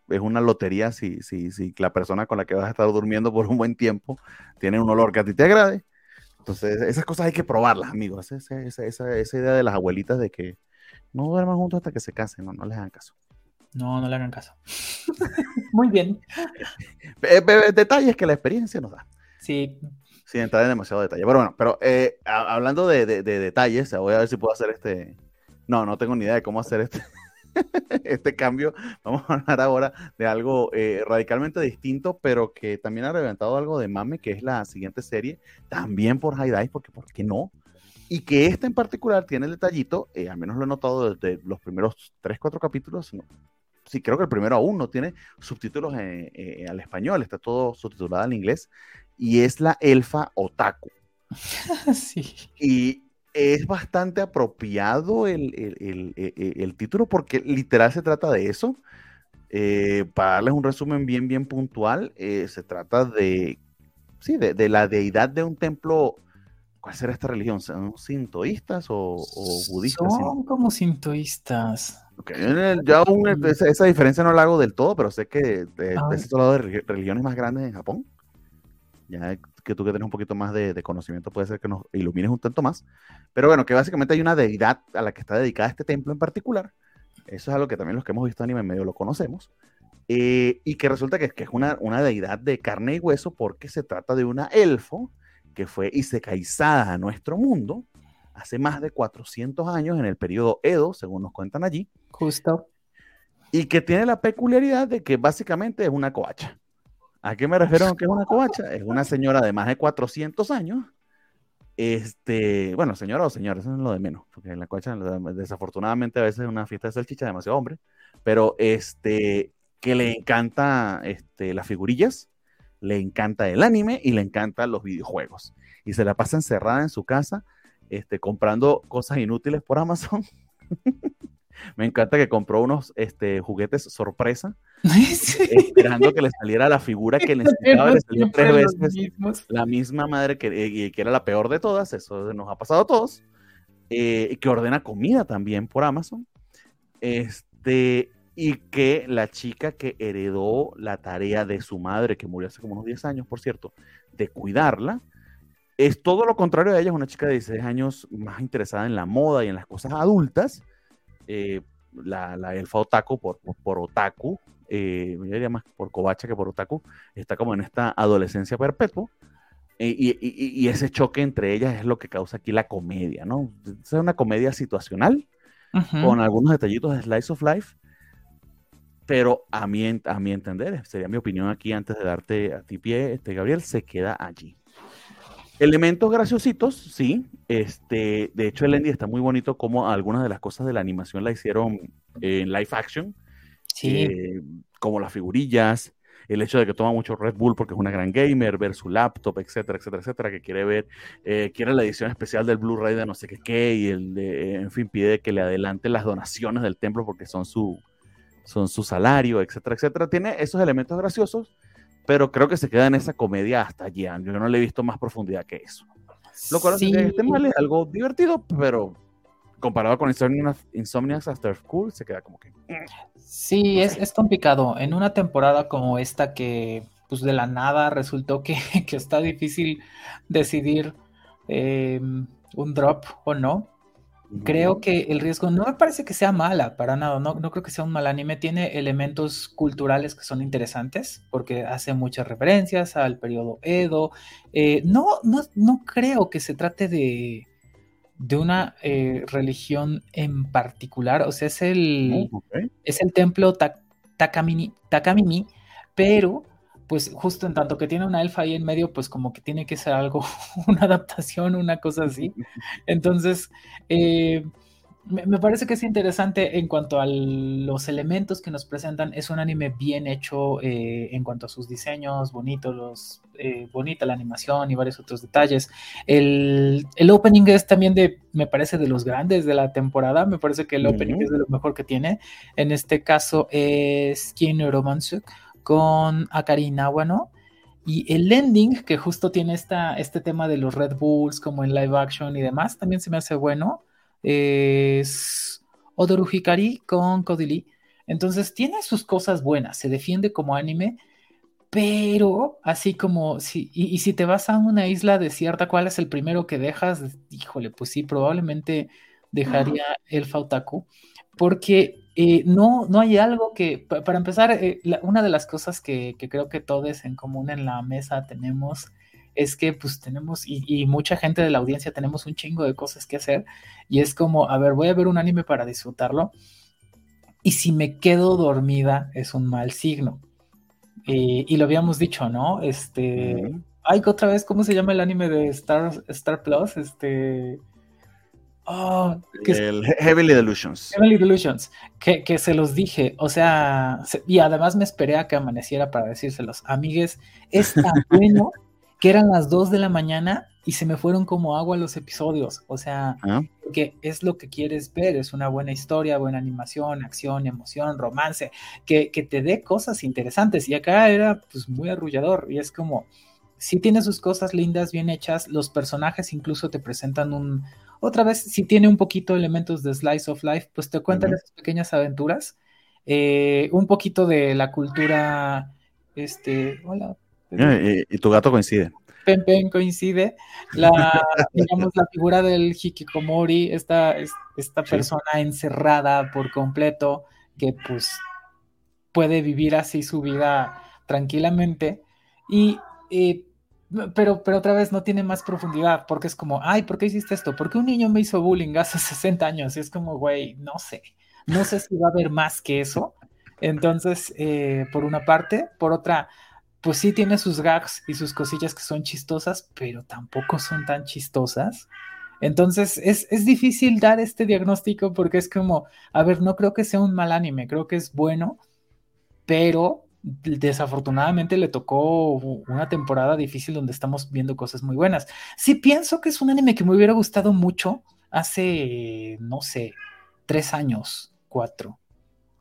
es una lotería si, si, si la persona con la que vas a estar durmiendo por un buen tiempo tiene un olor que a ti te agrade. Entonces, esas cosas hay que probarlas, amigos. Esa, esa, esa, esa idea de las abuelitas de que no duerman juntos hasta que se casen, no, no les hagan caso. No, no le hagan caso. Muy bien. Detalles que la experiencia nos da. Sí. Sin entrar en demasiado detalle. Pero bueno, pero eh, hablando de, de, de, detalles, voy a ver si puedo hacer este, no, no tengo ni idea de cómo hacer este, este cambio. Vamos a hablar ahora de algo eh, radicalmente distinto, pero que también ha reventado algo de mame, que es la siguiente serie, también por High Dive, porque ¿por qué no? Y que esta en particular tiene el detallito, eh, al menos lo he notado desde los primeros 3, 4 capítulos, sí, creo que el primero aún no tiene subtítulos al español, está todo subtitulado al inglés, y es la elfa otaku. sí. Y es bastante apropiado el, el, el, el, título porque literal se trata de eso. Eh, para darles un resumen bien, bien puntual, eh, se trata de, sí, de, de, la deidad de un templo. ¿Cuál será esta religión? ¿Son sintoístas o, o budistas? Son como sintoístas. Okay. Yo aún esa, esa, diferencia no la hago del todo, pero sé que de, de ese lado de religiones más grandes en Japón. Ya que tú que tienes un poquito más de, de, conocimiento puede ser que nos ilumines un tanto más. Pero bueno, que básicamente hay una deidad a la que está dedicada este templo en particular. Eso es algo que también los que hemos visto anime medio lo conocemos. Eh, y que resulta que, que es una, una, deidad de carne y hueso porque se trata de una elfo que fue isecaizada a nuestro mundo hace más de 400 años en el periodo Edo, según nos cuentan allí. Justo. Y que tiene la peculiaridad de que básicamente es una coacha. ¿A qué me refiero que es una covacha? Es una señora de más de 400 años. Este, bueno, señora o señora, eso es lo de menos, porque en la covacha, desafortunadamente, a veces es una fiesta de salchicha demasiado hombre, pero este, que le encanta este, las figurillas, le encanta el anime y le encantan los videojuegos. Y se la pasa encerrada en su casa, este, comprando cosas inútiles por Amazon. Me encanta que compró unos este, juguetes sorpresa, sí. esperando que le saliera la figura que necesitaba. Le salió tres veces la misma madre que, eh, que, era la peor de todas, eso nos ha pasado a todos, eh, que ordena comida también por Amazon. Este, y que la chica que heredó la tarea de su madre, que murió hace como unos 10 años, por cierto, de cuidarla, es todo lo contrario a ella, es una chica de 16 años más interesada en la moda y en las cosas adultas, eh, la, la, elfa otaku por, por, por otaku, eh, yo diría más por covacha que por otaku, está como en esta adolescencia perpetua. Y, y, y, ese choque entre ellas es lo que causa aquí la comedia, ¿no? Es una comedia situacional, uh -huh. con algunos detallitos de Slice of Life, pero a mi, a mi entender, sería mi opinión aquí antes de darte a ti pie, este, Gabriel, se queda allí. Elementos graciositos, sí. Este, de hecho, el Endy está muy bonito como algunas de las cosas de la animación la hicieron en live action. Sí. Eh, como las figurillas, el hecho de que toma mucho Red Bull porque es una gran gamer, ver su laptop, etcétera, etcétera, etcétera, que quiere ver, eh, quiere la edición especial del Blu-ray de no sé qué qué, y el de, en fin, pide que le adelante las donaciones del templo porque son su, son su salario, etcétera, etcétera. Tiene esos elementos graciosos pero creo que se queda en esa comedia hasta allí. Yo no le he visto más profundidad que eso. Lo cual sí. este mal es algo divertido, pero comparado con Insomniacs, Insomniacs After School, se queda como que. Sí, no es, es, complicado. En una temporada como esta que, pues de la nada resultó que, que está difícil decidir eh, un drop o no. Creo que el riesgo no me parece que sea mala, para nada, no, no, creo que sea un mal anime, tiene elementos culturales que son interesantes, porque hace muchas referencias al periodo Edo, eh, no, no, no, creo que se trate de, de una eh, religión en particular, o sea, es el, okay. es el templo ta, Takamini, Takamini, pero pues justo en tanto que tiene una elfa ahí en medio, pues como que tiene que ser algo, una adaptación, una cosa así. Entonces, eh, me, parece que es interesante en cuanto a los elementos que nos presentan. Es un anime bien hecho eh, en cuanto a sus diseños, bonitos, los, eh, bonita la animación y varios otros detalles. El, el, opening es también de, me parece, de los grandes de la temporada. Me parece que el opening es de lo mejor que tiene. En este caso es Skin Romance con Akari Nawano. Y el ending, que justo tiene esta, este tema de los Red Bulls, como en live action y demás, también se me hace bueno. Es Odoru Hikari con Kodili. Entonces tiene sus cosas buenas, se defiende como anime, pero así como, si, y, y, si te vas a una isla desierta, ¿cuál es el primero que dejas? Híjole, pues sí, probablemente dejaría el Fautaku, porque eh, no, no hay algo que, para empezar, eh, la, una de las cosas que, que, creo que todos en común en la mesa tenemos es que pues tenemos, y, y, mucha gente de la audiencia tenemos un chingo de cosas que hacer, y es como, a ver, voy a ver un anime para disfrutarlo, y si me quedo dormida es un mal signo. Eh, y lo habíamos dicho, ¿no? Este, mm. ay, otra vez, ¿cómo se llama el anime de Star, Star Plus? Este... Oh, el Heavenly Delusions. Heavenly Delusions, que, que, se los dije, o sea, y además me esperé a que amaneciera para decírselos. Amigues, es tan bueno que eran las 2 de la mañana y se me fueron como agua los episodios. O sea, ah. que es lo que quieres ver, es una buena historia, buena animación, acción, emoción, romance, que, que te dé cosas interesantes. Y acá era pues muy arrullador y es como, si tiene sus cosas lindas, bien hechas, los personajes incluso te presentan un, otra vez, si tiene un poquito elementos de Slice of Life, pues te cuentan esas pequeñas aventuras, eh, un poquito de la cultura, este, hola. Y, tu gato coincide. Pen Pen coincide, la, digamos, la figura del Hikikomori, esta, esta persona encerrada por completo, que pues puede vivir así su vida tranquilamente, y eh, pero, pero otra vez no tiene más profundidad, porque es como, ay, ¿por qué hiciste esto? ¿Por qué un niño me hizo bullying hace 60 años? Y es como, güey, no sé, no sé si va a haber más que eso. Entonces, eh, por una parte, por otra, pues sí tiene sus gags y sus cosillas que son chistosas, pero tampoco son tan chistosas. Entonces, es, es difícil dar este diagnóstico porque es como, a ver, no creo que sea un mal anime, creo que es bueno, pero desafortunadamente le tocó una temporada difícil donde estamos viendo cosas muy buenas. Sí pienso que es un anime que me hubiera gustado mucho hace, no sé, tres años, cuatro.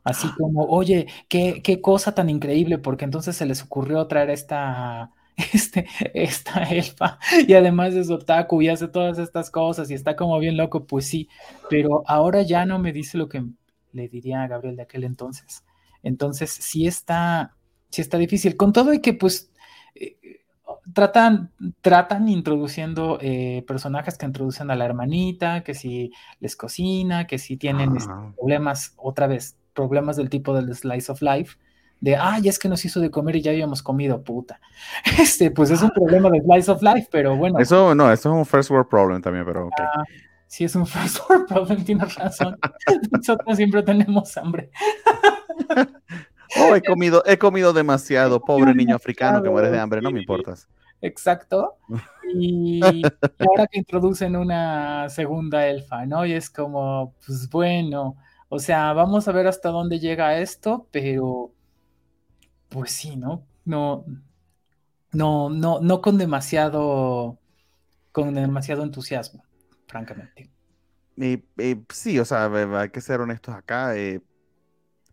Así como, oye, qué, qué cosa tan increíble, porque entonces se les ocurrió traer esta, este, esta elfa y además es otaku y hace todas estas cosas y está como bien loco, pues sí, pero ahora ya no me dice lo que le diría a Gabriel de aquel entonces. Entonces, sí está, sí está difícil. Con todo y que, pues, eh, tratan, tratan introduciendo eh, personajes que introducen a la hermanita, que si les cocina, que si tienen este, problemas, otra vez, problemas del tipo del slice of life, de, ay, es que nos hizo de comer y ya habíamos comido, puta. Este, pues es un problema de slice of life, pero bueno. Eso, no, eso es un first world problem también, pero ah, sí, es un first world problem, tienes razón. Nosotros siempre tenemos hambre. Oh, he comido, he comido demasiado, pobre niño africano que mueres de hambre, no me importas. Exacto. Y, ahora que introducen una segunda elfa, ¿no? Y es como, pues bueno, o sea, vamos a ver hasta dónde llega esto, pero pues sí, ¿no? No, no, no, no con demasiado, con demasiado entusiasmo, francamente. sí, o sea, hay que ser honestos acá. Eh,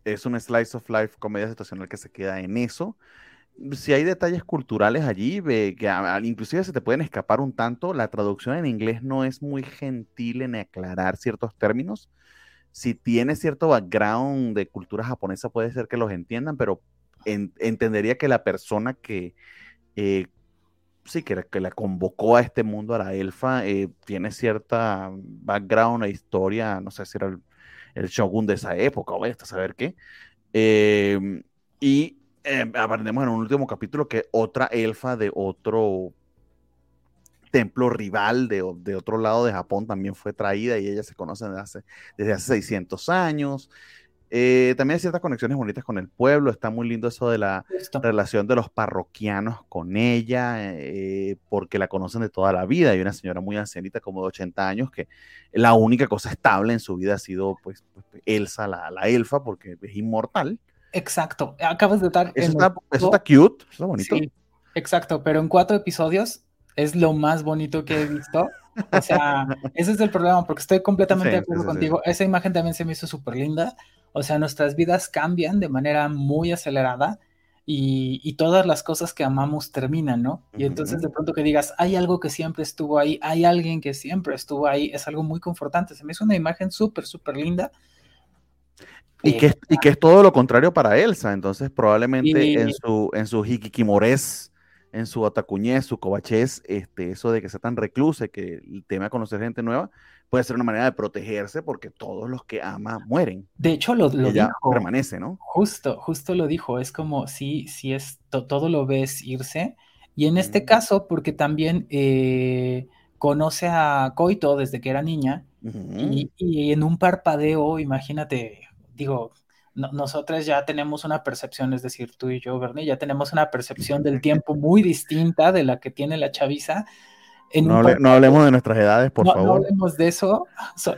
es un slice of life comedia situacional que se queda en eso. Si hay detalles culturales allí, que inclusive se te pueden escapar un tanto, la traducción en inglés no es muy gentil en aclarar ciertos términos. Si tiene cierto background de cultura japonesa, puede ser que los entiendan, pero entendería que la persona que, eh, sí, que, la convocó a este mundo, a la elfa, eh, tiene cierta background historia, no sé si era el el shogun de esa época, o a saber qué. Em, y em, aprendemos en un último capítulo que otra elfa de otro templo rival de, de, otro lado de Japón también fue traída y ellas se conocen desde hace, desde hace 600 años. Eh, también hay ciertas conexiones bonitas con el pueblo, está muy lindo eso de la relación de los parroquianos con ella, eh, porque la conocen de toda la vida. Hay una señora muy ancianita, como de 80 años, que la única cosa estable en su vida ha sido pues, pues Elsa, la, la elfa, porque es inmortal. Exacto, acabas de dar... Eso, está, eso está, cute, eso está bonito. Sí, exacto, pero en cuatro episodios es lo más bonito que he visto. O sea, ese es el problema, porque estoy completamente de acuerdo contigo. Esa imagen también se me hizo súper linda. O sea, nuestras vidas cambian de manera muy acelerada y, todas las cosas que amamos terminan, ¿no? Y entonces de pronto que digas, hay algo que siempre estuvo ahí, hay alguien que siempre estuvo ahí, es algo muy confortante. Se me hizo una imagen súper, súper linda. Y que, es, y que es todo lo contrario para Elsa, entonces probablemente en su, en su hikikimores, en su atacuñez, su cobachez, este, eso de que sea tan recluse, que tema de conocer gente nueva, puede ser una manera de protegerse porque todos los que ama mueren. De hecho, lo, lo dijo. Permanece, ¿no? Justo, justo lo dijo. Es como si, si es todo lo ves irse. Y en este caso, porque también eh, conoce a Coito desde que era niña, y, en un parpadeo, imagínate, digo, nosotros ya tenemos una percepción, es decir, tú y yo, Bernie, ya tenemos una percepción del tiempo muy distinta de la que tiene la chaviza no, hablemos de nuestras edades, por favor. No hablemos de eso.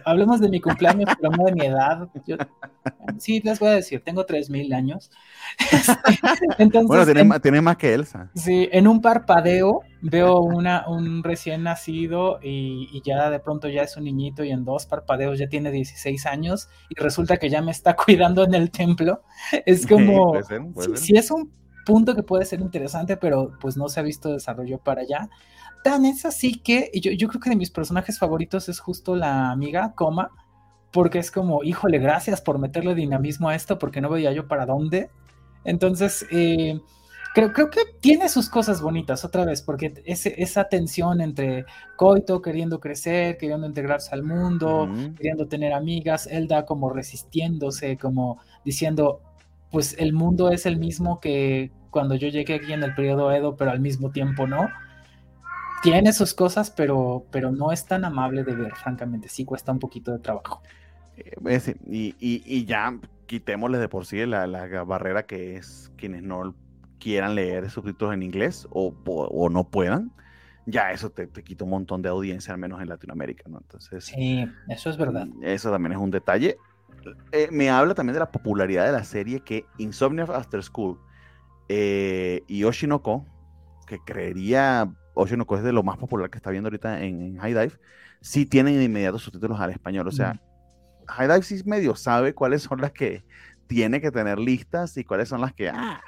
hablemos de mi cumpleaños, pero no de mi edad. sí, les voy a decir, tengo 3.000 años. Entonces, bueno, tiene, más que Elsa. Sí, en un parpadeo veo una, un recién nacido y, ya de pronto ya es un niñito y en dos parpadeos ya tiene 16 años y resulta que ya me está cuidando en el templo. Es como, sí, es un punto que puede ser interesante, pero pues no se ha visto desarrollo para allá. Tan es así que yo, yo creo que de mis personajes favoritos es justo la amiga, coma, porque es como, híjole, gracias por meterle dinamismo a esto, porque no veía yo para dónde. Entonces, eh, creo, creo que tiene sus cosas bonitas, otra vez, porque ese, esa tensión entre Coito queriendo crecer, queriendo integrarse al mundo, queriendo tener amigas, Elda como resistiéndose, como diciendo, pues el mundo es el mismo que cuando yo llegué aquí en el periodo Edo, pero al mismo tiempo no. Tiene sus cosas, pero, pero no es tan amable de ver, francamente. Sí cuesta un poquito de trabajo. Eh, y, y, ya quitémosle de por sí la, la, barrera que es quienes no quieran leer subtítulos en inglés o, o no puedan. Ya eso te, te, quita un montón de audiencia, al menos en Latinoamérica, ¿no? Entonces. Sí, eso es verdad. Eso también es un detalle. Eh, me habla también de la popularidad de la serie que Insomnia After School eh, y Oshinoko, que creería Oshinoko es de lo más popular que está viendo ahorita en, High Dive, sí tienen de inmediato subtítulos al español. O sea, High Dive sí medio sabe cuáles son las que tiene que tener listas y cuáles son las que, ah,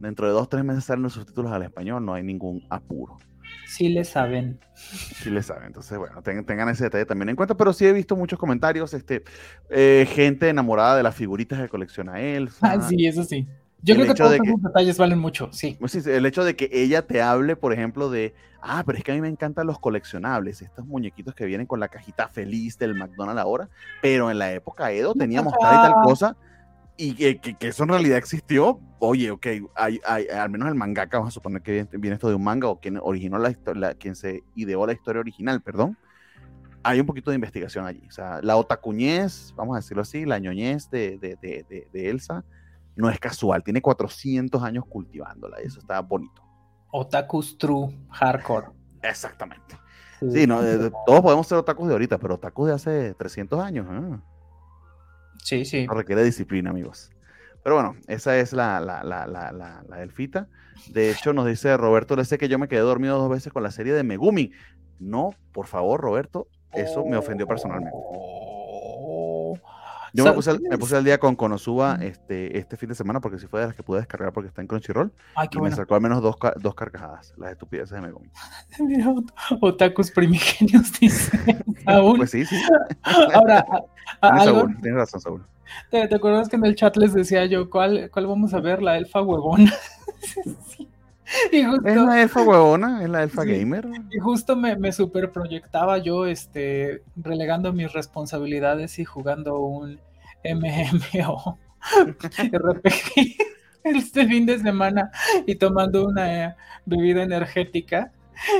dentro de dos, tres meses salen los subtítulos al español, no hay ningún apuro. Sí le saben. Sí le saben. Entonces, bueno, tengan ese detalle también en cuenta. Pero sí he visto muchos comentarios, este, eh, gente enamorada de las figuritas que colecciona él. Ah, sí, eso sí. Yo creo que todos esos detalles valen mucho, sí. Pues sí. El hecho de que ella te hable, por ejemplo, de, ah, pero es que a mí me encantan los coleccionables, estos muñequitos que vienen con la cajita feliz del McDonald's ahora, pero en la época Edo teníamos tal y tal cosa, y que, que, eso en realidad existió, oye, ok, hay, hay, al menos el mangaka, vamos a suponer que viene, esto de un manga, o quien originó la historia, quien se ideó la historia original, perdón, hay un poquito de investigación allí. O sea, la otacuñez, vamos a decirlo así, la ñoñez de, de, de, de, Elsa, no es casual, tiene 400 años cultivándola, y eso está bonito. Otakus true, hardcore. Exactamente. Sí, no, todos podemos ser otakus de ahorita, pero otakus de hace 300 años. ¿eh? Sí, sí. No requiere disciplina, amigos. Pero bueno, esa es la, la, la, la, elfita. De hecho, nos dice Roberto, le sé que yo me quedé dormido dos veces con la serie de Megumi. No, por favor, Roberto, eso me ofendió personalmente. Yo me puse, me puse, al día con Konosuba este, este fin de semana porque si fue de las que pude descargar porque está en Crunchyroll. y me sacó al menos dos, dos carcajadas, las estupideces de Megumi. Mira, otakus primigenios, dice Saúl. Pues sí, sí. Ahora, tienes, razón, Saúl. ¿Te, acuerdas que en el chat les decía yo cuál, cuál vamos a ver? La elfa huevona. sí. es la elfa huevona, es la elfa gamer. Y justo me, me super proyectaba yo, este, relegando mis responsabilidades y jugando un MMO RPG este fin de semana y tomando una bebida energética.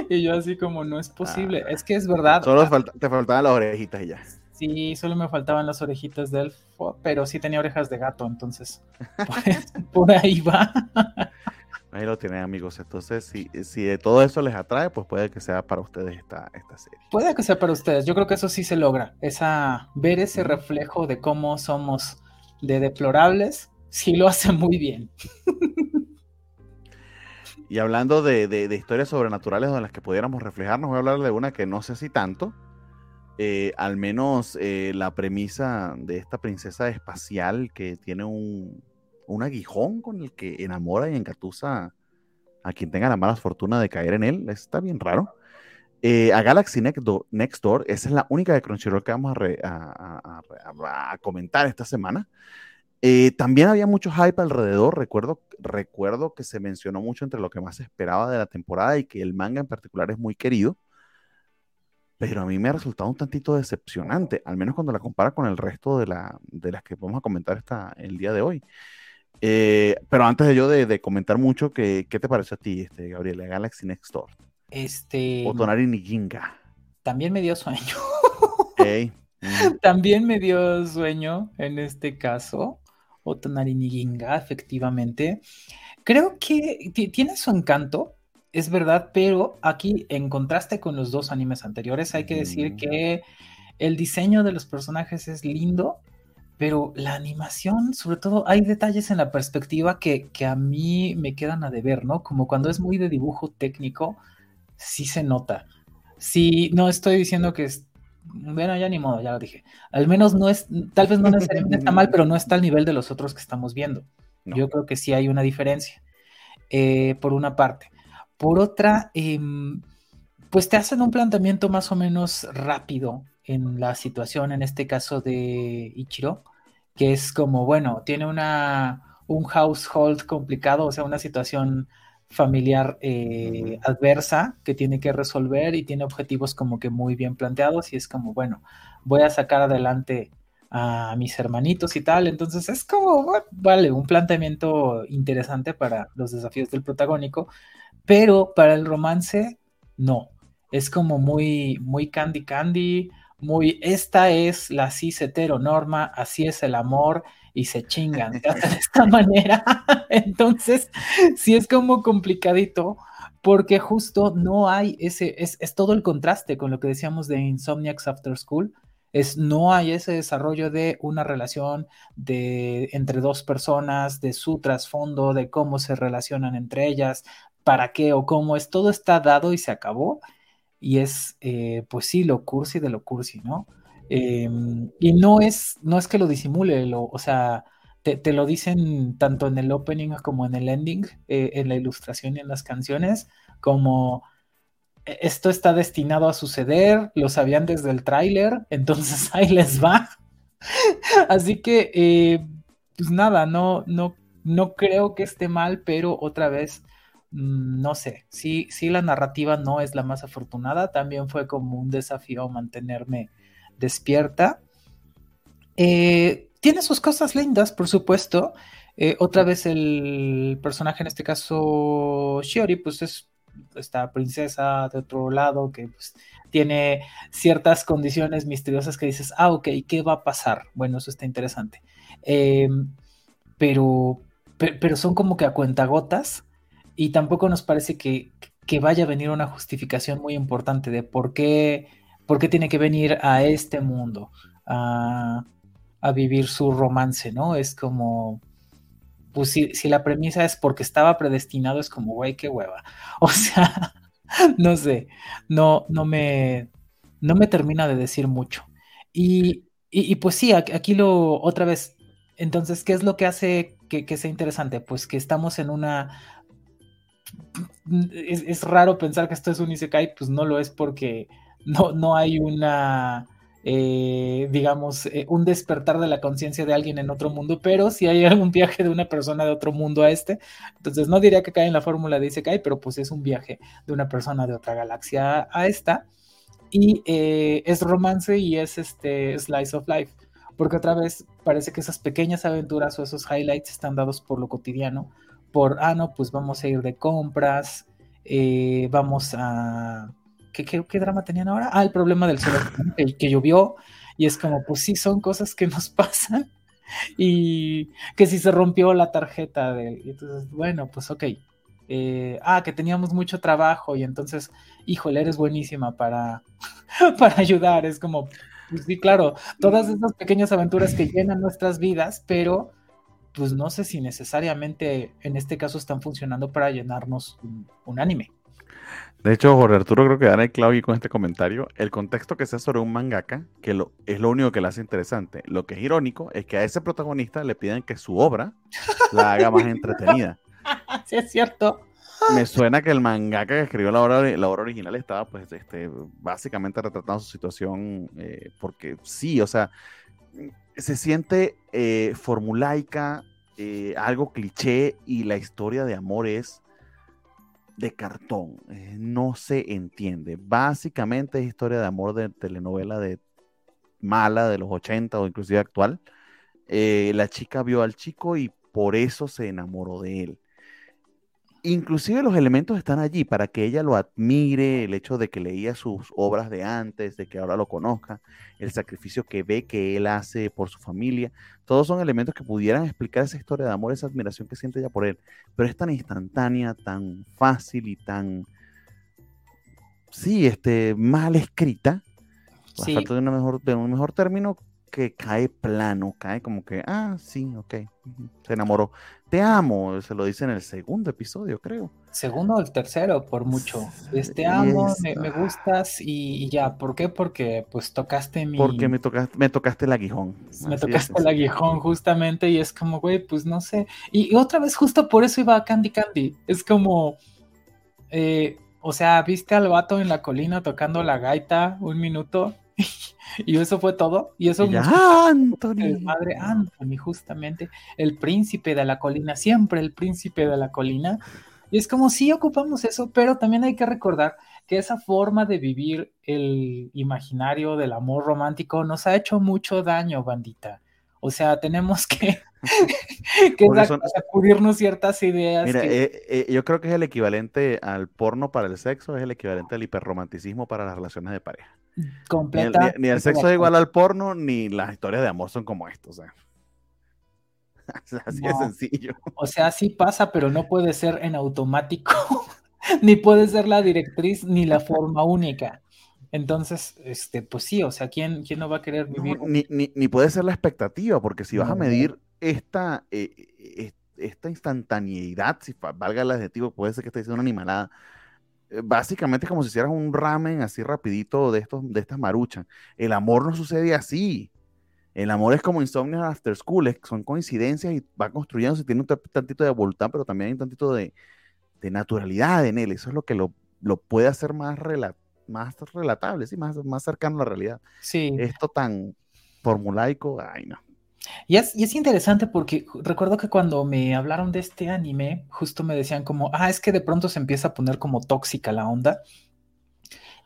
Y yo así como, no es posible. Ah. es que es verdad. Solo te faltaban las orejitas y ya. Sí, solo me faltaban las orejitas de elfo, pero sí tenía orejas de gato, entonces pues, por ahí va. Ahí lo tienen, amigos. Entonces, si, si de todo eso les atrae, pues puede que sea para ustedes esta, esta serie. Puede que sea para ustedes. Yo creo que eso sí se logra. Esa, ver ese reflejo de cómo somos de deplorables, sí lo hace muy bien. Y hablando de, de, historias sobrenaturales en las que pudiéramos reflejarnos, voy a hablar de una que no sé si tanto, eh, al menos eh, la premisa de esta princesa espacial que tiene un, un aguijón con el que enamora y encatusa a quien tenga la mala fortuna de caer en él. Está bien raro. Eh, a Galaxy Next Door, esa es la única de Crunchyroll que vamos a, comentar esta semana. Eh, también había mucho hype alrededor. Recuerdo, recuerdo que se mencionó mucho entre lo que más se esperaba de la temporada y que el manga en particular es muy querido. Pero a mí me ha resultado un tantito decepcionante, al menos cuando la compara con el resto de, la, de las que vamos a comentar esta, el día de hoy. Eh, pero antes de yo de, comentar mucho, ¿qué, ¿qué, te parece a ti, este, Gabriela, Galaxy Next Door? Este. O Tonari Nijinga. También me dio sueño. También me dio sueño en este caso. O Tonari Nijinga, efectivamente. Creo que tiene su encanto. es verdad, pero aquí en contraste con los dos animes anteriores, hay que decir Mm. que el diseño de los personajes es lindo, pero la animación, sobre todo, hay detalles en la perspectiva que, que a mí me quedan a deber, ¿no? Como cuando es muy de dibujo técnico, sí se nota. Sí, no estoy diciendo que es. Bueno, ya ni modo, ya lo dije. Al menos no es, tal vez no necesariamente está mal, pero no está al nivel de los otros que estamos viendo. No. Yo creo que sí hay una diferencia, eh, por una parte. Por otra, em, pues te hacen un planteamiento más o menos rápido en la situación, en este caso de Ichiro, que es como, bueno, tiene una, un household complicado, o sea, una situación familiar eh, adversa que tiene que resolver y tiene objetivos como que muy bien planteados y es como, bueno, voy a sacar adelante a mis hermanitos y tal, entonces es como, vale, un planteamiento interesante para los desafíos del protagónico, pero para el romance, no, es como muy, muy candy candy, muy, esta es la cis heteronorma, así es el amor, y se chingan, de esta manera. Entonces, sí es como complicadito, porque justo no hay ese, es, es, todo el contraste con lo que decíamos de Insomniacs After School. Es, no hay ese desarrollo de una relación de, entre dos personas, de su trasfondo, de cómo se relacionan entre ellas, para qué o cómo es, todo está dado y se acabó. Y es, eh, pues sí, lo cursi de lo cursi, ¿no? Eh, y no es, no es que lo disimule, lo, o sea, te, te, lo dicen tanto en el opening como en el ending, eh, en la ilustración y en las canciones, como esto está destinado a suceder, lo sabían desde el tráiler, entonces ahí les va. Así que, eh, pues nada, no, no, no creo que esté mal, pero otra vez, no sé, sí, la narrativa no es la más afortunada, también fue como un desafío mantenerme despierta. Eh, tiene sus cosas lindas, por supuesto. Eh, otra vez el personaje, en este caso Shiori, pues es esta princesa de otro lado que pues, tiene ciertas condiciones misteriosas que dices, ah, ok, ¿qué va a pasar? Bueno, eso está interesante. Eh, pero, pero son como que a cuentagotas y tampoco nos parece que, que vaya a venir una justificación muy importante de por qué ¿Por qué tiene que venir a este mundo a, a vivir su romance, no? Es como, pues si, si, la premisa es porque estaba predestinado, es como, güey, qué hueva. O sea, no sé, no, no, me, no me termina de decir mucho. Y, y, pues sí, aquí lo, otra vez, entonces, ¿qué es lo que hace que, que sea interesante? Pues que estamos en una... Es, es, raro pensar que esto es un Isekai, pues no lo es porque no, no hay una, eh, digamos, eh, un despertar de la conciencia de alguien en otro mundo, pero sí hay algún viaje de una persona de otro mundo a este. Entonces, no diría que cae en la fórmula de Isekai, pero pues es un viaje de una persona de otra galaxia a esta. Y eh, es romance y es este slice of life, porque otra vez parece que esas pequeñas aventuras o esos highlights están dados por lo cotidiano, por, ah, no, pues vamos a ir de compras, eh, vamos a ¿Qué, qué, qué, drama tenían ahora? Ah, el problema del suelo que, que, llovió. Y es como, pues sí, son cosas que nos pasan. Y que si se rompió la tarjeta de. Entonces, bueno, pues ok. Eh, ah, que teníamos mucho trabajo y entonces, híjole, eres buenísima para, para ayudar. Es como, pues sí, claro, todas esas pequeñas aventuras que llenan nuestras vidas, pero pues no sé si necesariamente en este caso están funcionando para llenarnos un, un anime. De hecho, Jorge Arturo creo que dan el clavo con este comentario. El contexto que sea sobre un mangaka, que lo, es lo único que le hace interesante. Lo que es irónico es que a ese protagonista le piden que su obra la haga más entretenida. Sí, es cierto. Me suena que el mangaka que escribió la obra, la obra original estaba, pues, este, básicamente retratando su situación, eh, porque sí, o sea, se siente eh, formulaica, eh, algo cliché, y la historia de amor es de cartón, eh, no se entiende. Básicamente es historia de amor de telenovela de mala de los 80 o inclusive actual. La chica vio al chico y por eso se enamoró de él. Inclusive los elementos están allí para que ella lo admire, el hecho de que leía sus obras de antes, de que ahora lo conozca, el sacrificio que ve que él hace por su familia, todos son elementos que pudieran explicar esa historia de amor, esa admiración que siente ella por él, pero es tan instantánea, tan fácil y tan, sí, este, mal escrita, Sí. falta de, una mejor, de un mejor término, que cae plano, cae como que, ah, sí, ok, se enamoró. Te amo, se lo dice en el segundo episodio, creo. Segundo o el tercero, por mucho. Y amo, es- me, me gustas y, y ya. ¿Por qué? Porque pues tocaste mi. Porque me tocaste, me tocaste el aguijón. me Así tocaste el aguijón justamente y es como, güey, pues no sé. Y, y otra vez justo por eso iba a Candy Candy. Es como, eh, o sea, viste al vato en la colina tocando la gaita un minuto y eso fue todo. Y eso ya, ¡Ah, el Anthony! padre Anthony, justamente, el príncipe de la colina, siempre el príncipe de la colina. Y es como si ocupamos eso, pero también hay que recordar que esa forma de vivir el imaginario del amor romántico nos ha hecho mucho daño, bandita. O sea, tenemos que, que sacudirnos ciertas ideas. Mira, que- eh, eh, yo creo que es el equivalente al porno para el sexo, es el equivalente al hiperromanticismo para las relaciones de pareja. Ni el, completa. ni- el sexo es igual al porno, ni las historias de amor son como esto. O sea. Así de sencillo. O sea, sí pasa, pero no puede ser en automático, ni puede ser la directriz, ni la forma única. Entonces, este, pues sí, o sea, ¿quién, quién no va a querer No, vivir? ni, ni- ni puede ser la expectativa, porque si vas a medir esta, eh, eh, esta instantaneidad, si valga el adjetivo, puede ser que esté diciendo una animalada. eh, Básicamente es como si hicieras un ramen así rapidito de estos, de estas maruchas. El amor no sucede así. El amor es como Insomnia After School, es- son coincidencias y va construyéndose, tiene un ta- tantito de voluntad, pero también hay un tantito de, de naturalidad en él. Eso es lo que lo, lo puede hacer más, rela- más relatable, sí, más, más cercano a la realidad Sí, esto tan formulaico, ay no. Y es, y es interesante porque recuerdo que cuando me hablaron de este anime, justo me decían como, ah, es que de pronto se empieza a poner como tóxica la onda.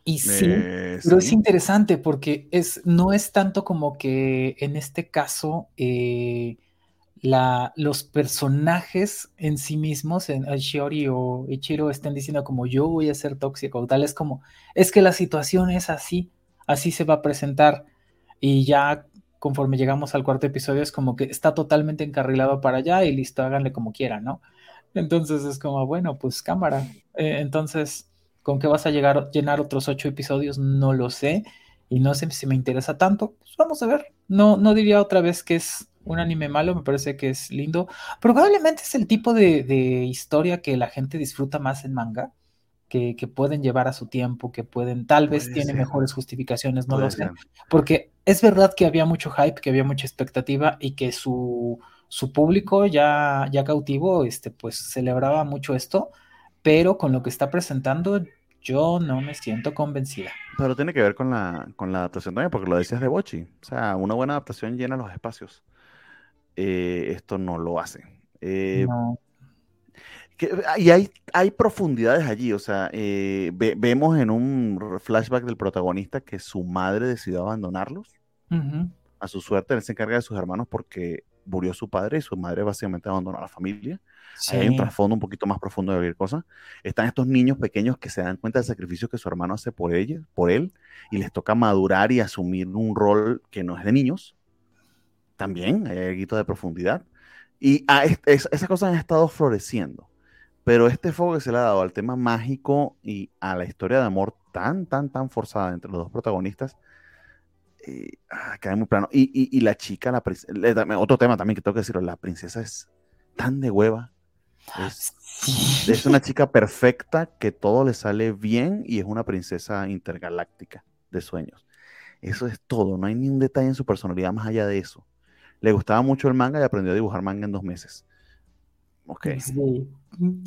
Y sí, Eh, Pero es interesante porque es, no es tanto como que en este caso eh, la, los personajes en sí mismos, en Shiori o Ichiro, estén diciendo como yo voy a ser tóxico o tal, es como, es que la situación es así, así se va a presentar y ya conforme llegamos al cuarto episodio es como que está totalmente encarrilado para allá y listo, háganle como quieran, ¿no? Entonces es como, bueno, pues cámara. Eh, entonces, ¿con qué vas a llegar, llenar otros ocho episodios? No lo sé. Y no sé si me interesa tanto. Pues vamos a ver. No, no diría otra vez que es un anime malo, me parece que es lindo. Probablemente es el tipo de, de historia que la gente disfruta más en manga, que, que pueden llevar a su tiempo, que pueden, tal vez tiene mejores justificaciones, no Puede lo sé. ser. Porque es verdad que había mucho hype, que había mucha expectativa y que su, su público ya, ya cautivo, este, pues celebraba mucho esto, pero con lo que está presentando, yo no me siento convencida. Pero tiene que ver con la, con la adaptación también, porque lo decías de Bochi. O sea, una buena adaptación llena los espacios. Eh, esto no lo hace. Eh, No. que- y hay, hay profundidades allí. O sea, eh, ve- vemos en un flashback del protagonista que su madre decidió abandonarlos. A su suerte, él se encarga de sus hermanos porque murió su padre y su madre básicamente abandonó a la familia. Ahí hay un Sí. trasfondo un poquito más profundo de cualquier cosa. Están estos niños pequeños que se dan cuenta del sacrificio que su hermano hace por ella, por él, y les toca madurar y asumir un rol que no es de niños. También hay algo de profundidad. Y a es- es- esas cosas han estado floreciendo. Pero este foco que se le ha dado al tema mágico y a la historia de amor tan, tan, tan forzada entre los dos protagonistas, eh, ah, cae muy plano. Y, y- y la chica, la princ- le- también- otro tema también que tengo que decirlo, la princesa es tan de hueva. Es, Sí. es una chica perfecta que todo le sale bien y es una princesa intergaláctica de sueños. Eso es todo, no hay ni un detalle en su personalidad más allá de eso. Le gustaba mucho el manga y aprendió a dibujar manga en dos meses. Ok. Sí.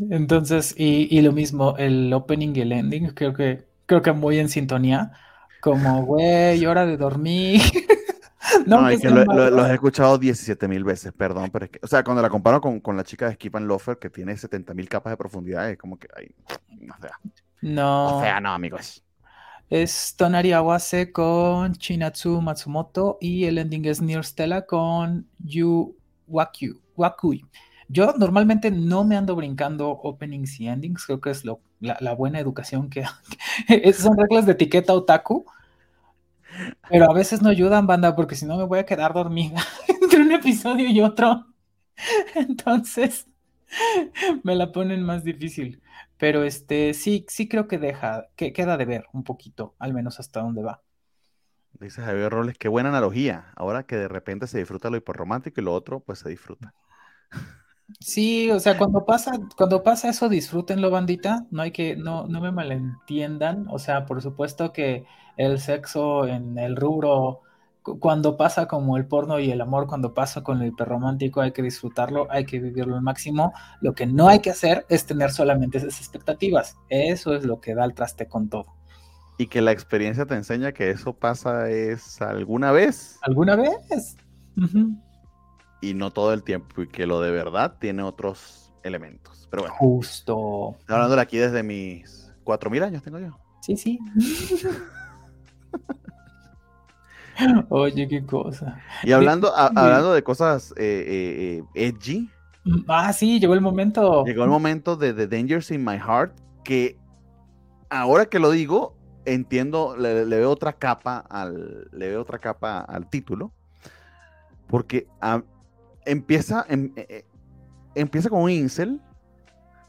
Entonces, y, y lo mismo, el opening y el ending, creo que, creo que muy en sintonía. Como, güey, hora de dormir. No, No, es que lo, los he escuchado 17 mil veces, perdón, pero es que, o sea, cuando la comparo con, con la chica de Skip and Loafer, que tiene 70 mil capas de profundidad, es como que, ay, no sea, No. o sea, no, amigos. Es Tonari Awase con Chinatsu Matsumoto y el ending es Near Stella con Yu Wakui. Yo normalmente no me ando brincando openings y endings, creo que es lo, la, buena educación que, son reglas de etiqueta otaku, pero a veces no ayudan, banda, porque si no me voy a quedar dormida entre un episodio y otro. Entonces, me la ponen más difícil. Pero este, sí, sí creo que deja, que queda de ver un poquito, al menos hasta dónde va. Dice Javier Robles, qué buena analogía. Ahora que de repente se disfruta lo hiperromántico y lo otro, pues se disfruta. Sí, o sea, cuando pasa, cuando pasa eso, disfrútenlo, bandita. No hay que, no, no me malentiendan. O sea, por supuesto que el sexo en el rubro, cuando pasa como el porno y el amor, cuando pasa con el hiperromántico, hay que disfrutarlo, hay que vivirlo al máximo. Lo que no hay que hacer es tener solamente esas expectativas. Eso es lo que da el traste con todo. Y que la experiencia te enseña que eso pasa es alguna vez. ¿Alguna vez? Y no todo el tiempo, y que lo de verdad tiene otros elementos. Pero bueno. Justo. Estoy hablando aquí desde mis 4.000 años tengo yo. Sí, sí. Oye, qué cosa. Y hablando, hablando de cosas eh, eh, eh, edgy. Mm, ah, sí, llegó el momento. Llegó el momento de The Dangers in My Heart, que ahora que lo digo, entiendo, le, veo otra capa al, le veo otra capa al título, porque a, empieza, em, eh, eh, empieza con un incel.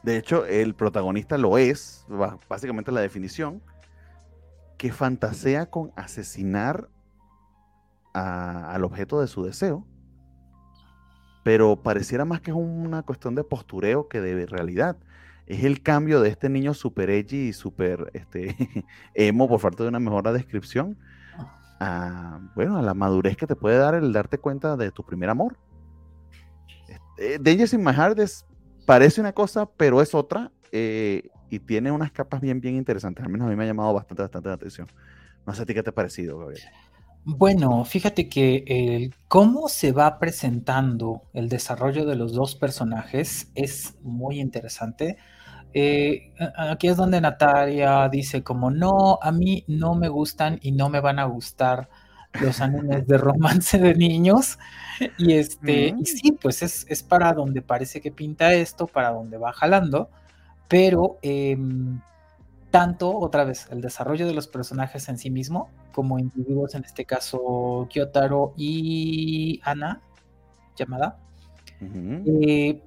De hecho, el protagonista lo es, básicamente la definición, que fantasea con asesinar al objeto de su deseo. Pero pareciera más que es una cuestión de postureo que de realidad. Es el cambio de este niño super edgy y super este, emo, por falta de una mejor descripción, bueno, a la madurez que te puede dar el darte cuenta de tu primer amor eh, Dangers in My Heart parece una cosa, pero es otra. Eh, y tiene unas capas bien, bien interesantes. Al menos a mí me ha llamado bastante, bastante la atención. No sé a ti qué te ha parecido, Gabriel. Bueno, fíjate que el cómo se va presentando el desarrollo de los dos personajes es muy interesante. Eh, aquí es donde Natalia dice como no, a mí no me gustan y no me van a gustar los animes de romance de niños. Y este, y mm. sí, pues es, para donde parece que pinta esto, para donde va jalando, pero em, tanto, otra vez, el desarrollo de los personajes en sí mismo, como individuos, en este caso Kyotaro y Ana, llamada, eh,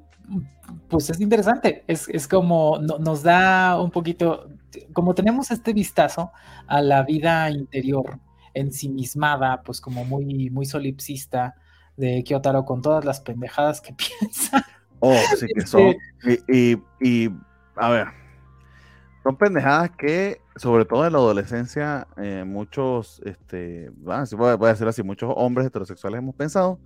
pues es interesante, es, como nos da un poquito, como tenemos este vistazo a la vida interior ensimismada, pues como muy, muy solipsista de Kyotaro con todas las pendejadas que piensa. Oh, sí que son. Este y, a ver, son pendejadas que, sobre todo en la adolescencia, eh, muchos, este, voy, a, decir así, muchos hombres heterosexuales hemos pensado.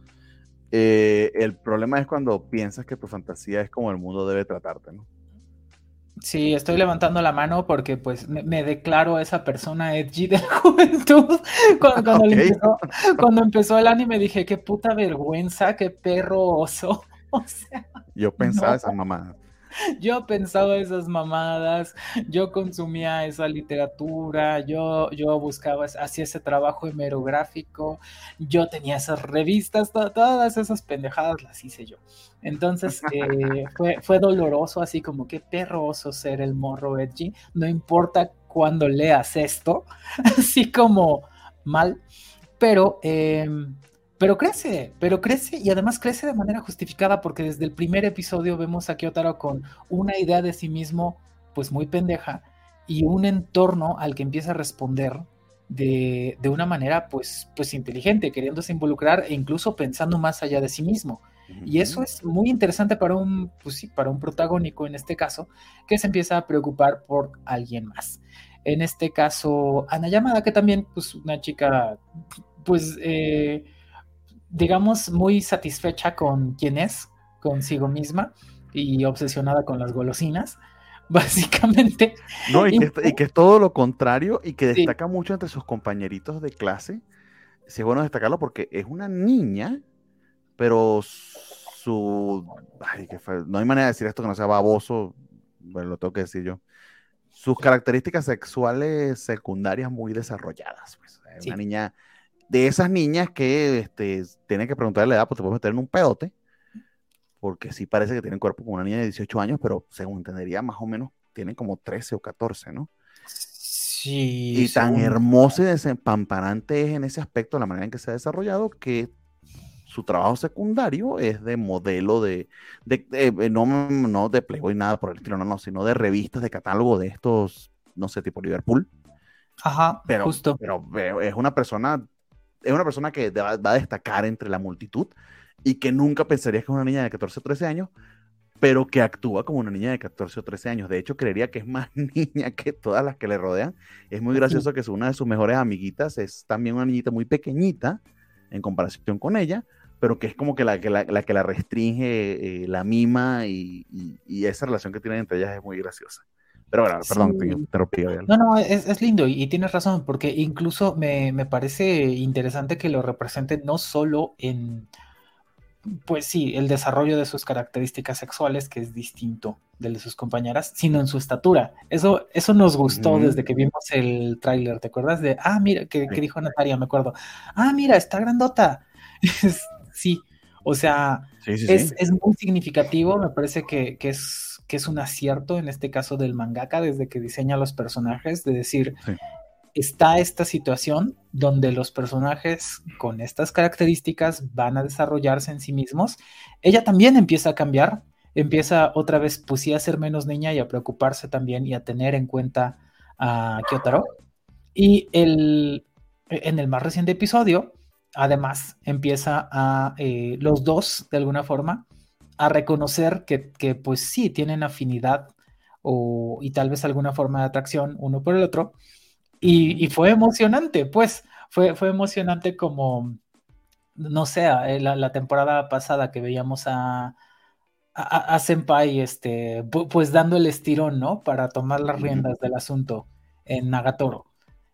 Eh, el problema es cuando piensas que tu fantasía es como el mundo debe tratarte, ¿no? Sí, estoy levantando la mano porque pues me, declaro esa persona edgy de juventud. Cuando, empezó, el anime dije, qué puta vergüenza, qué perro oso. O sea, Yo pensaba esa mamá. Yo pensaba esas mamadas, yo consumía esa literatura, yo, yo buscaba, hacía ese trabajo hemerográfico, yo tenía esas revistas, todas esas pendejadas las hice yo. Entonces eh, fue, fue doloroso, así como que perroso ser el morro edgy, no importa cuando leas esto, así como mal, pero... Em, pero crece, pero crece y además crece de manera justificada porque desde el primer episodio vemos a Kyotaro con una idea de sí mismo pues muy pendeja y un entorno al que empieza a responder de, una manera pues, pues inteligente, queriéndose involucrar e incluso pensando más allá de sí mismo. Y eso es muy interesante para un, pues sí, para un protagónico en este caso, que se empieza a preocupar por alguien más. En este caso, Ana Yamada, que también, pues, una chica, pues, eh, digamos, muy satisfecha con quién es, consigo misma y obsesionada con las golosinas, básicamente. No, y que, es todo lo contrario y que destaca mucho entre sus compañeritos de clase. Sí, es bueno destacarlo porque es una niña, pero su. Ay, no hay manera de decir esto que no sea baboso. Bueno, lo tengo que decir yo. Sus características sexuales secundarias muy desarrolladas. Pues. Es una niña de esas niñas que este, tienen que preguntarle la edad, pues te puedes meter en un pedote. porque sí parece que tiene cuerpo como una niña de 18 años, pero según entendería, más o menos tiene como 13 o 14, ¿no? Sí. Y tan hermoso y desempamparante es en ese aspecto la manera en que se ha desarrollado que su trabajo secundario es de modelo de, de, eh, no, no de Playboy, nada por el estilo, no, no, sino de revistas de catálogo de estos, no sé, tipo Liverpool. Ajá, pero, justo. Pero es una persona, es una persona que va, va, a destacar entre la multitud y que nunca pensaría que es una niña de 14 o 13 años, pero que actúa como una niña de 14 o 13 años. De hecho, creería que es más niña que todas las que le rodean. Es muy gracioso que una de sus mejores amiguitas es también una niñita muy pequeñita en comparación con ella, pero que es como que la que la, la que la restringe, eh, la mima y, y, y, esa relación que tienen entre ellas es muy graciosa. Pero bueno, perdón, sí. te interrumpí. No, no, es, es, lindo y, y, tienes razón, porque incluso me, me, parece interesante que lo representen no solo en, pues sí, el desarrollo de sus características sexuales, que es distinto del de sus compañeras, sino en su estatura. Eso, eso nos gustó mm. desde que vimos el tráiler, ¿te acuerdas? De, ah, mira, que, que dijo Natalia, me acuerdo. Ah, mira, está grandota. sí, o sea, sí, sí, es, es, muy significativo, me parece que, que, es, que es un acierto en este caso del mangaka desde que diseña los personajes, de decir, está esta situación donde los personajes con estas características van a desarrollarse en sí mismos, ella también empieza a cambiar, empieza otra vez, pues sí, a ser menos niña y a preocuparse también y a tener en cuenta a Kyotaro. Y el, en el más reciente episodio, además, empieza a eh, los dos, de alguna forma, a reconocer que, que pues sí, tienen afinidad o, y tal vez alguna forma de atracción uno por el otro. Y, y, fue emocionante, pues, fue, fue emocionante como, no sé, la, la temporada pasada que veíamos a, a, a, Senpai, este, pues dando el estirón, ¿no? Para tomar las riendas del asunto en Nagatoro.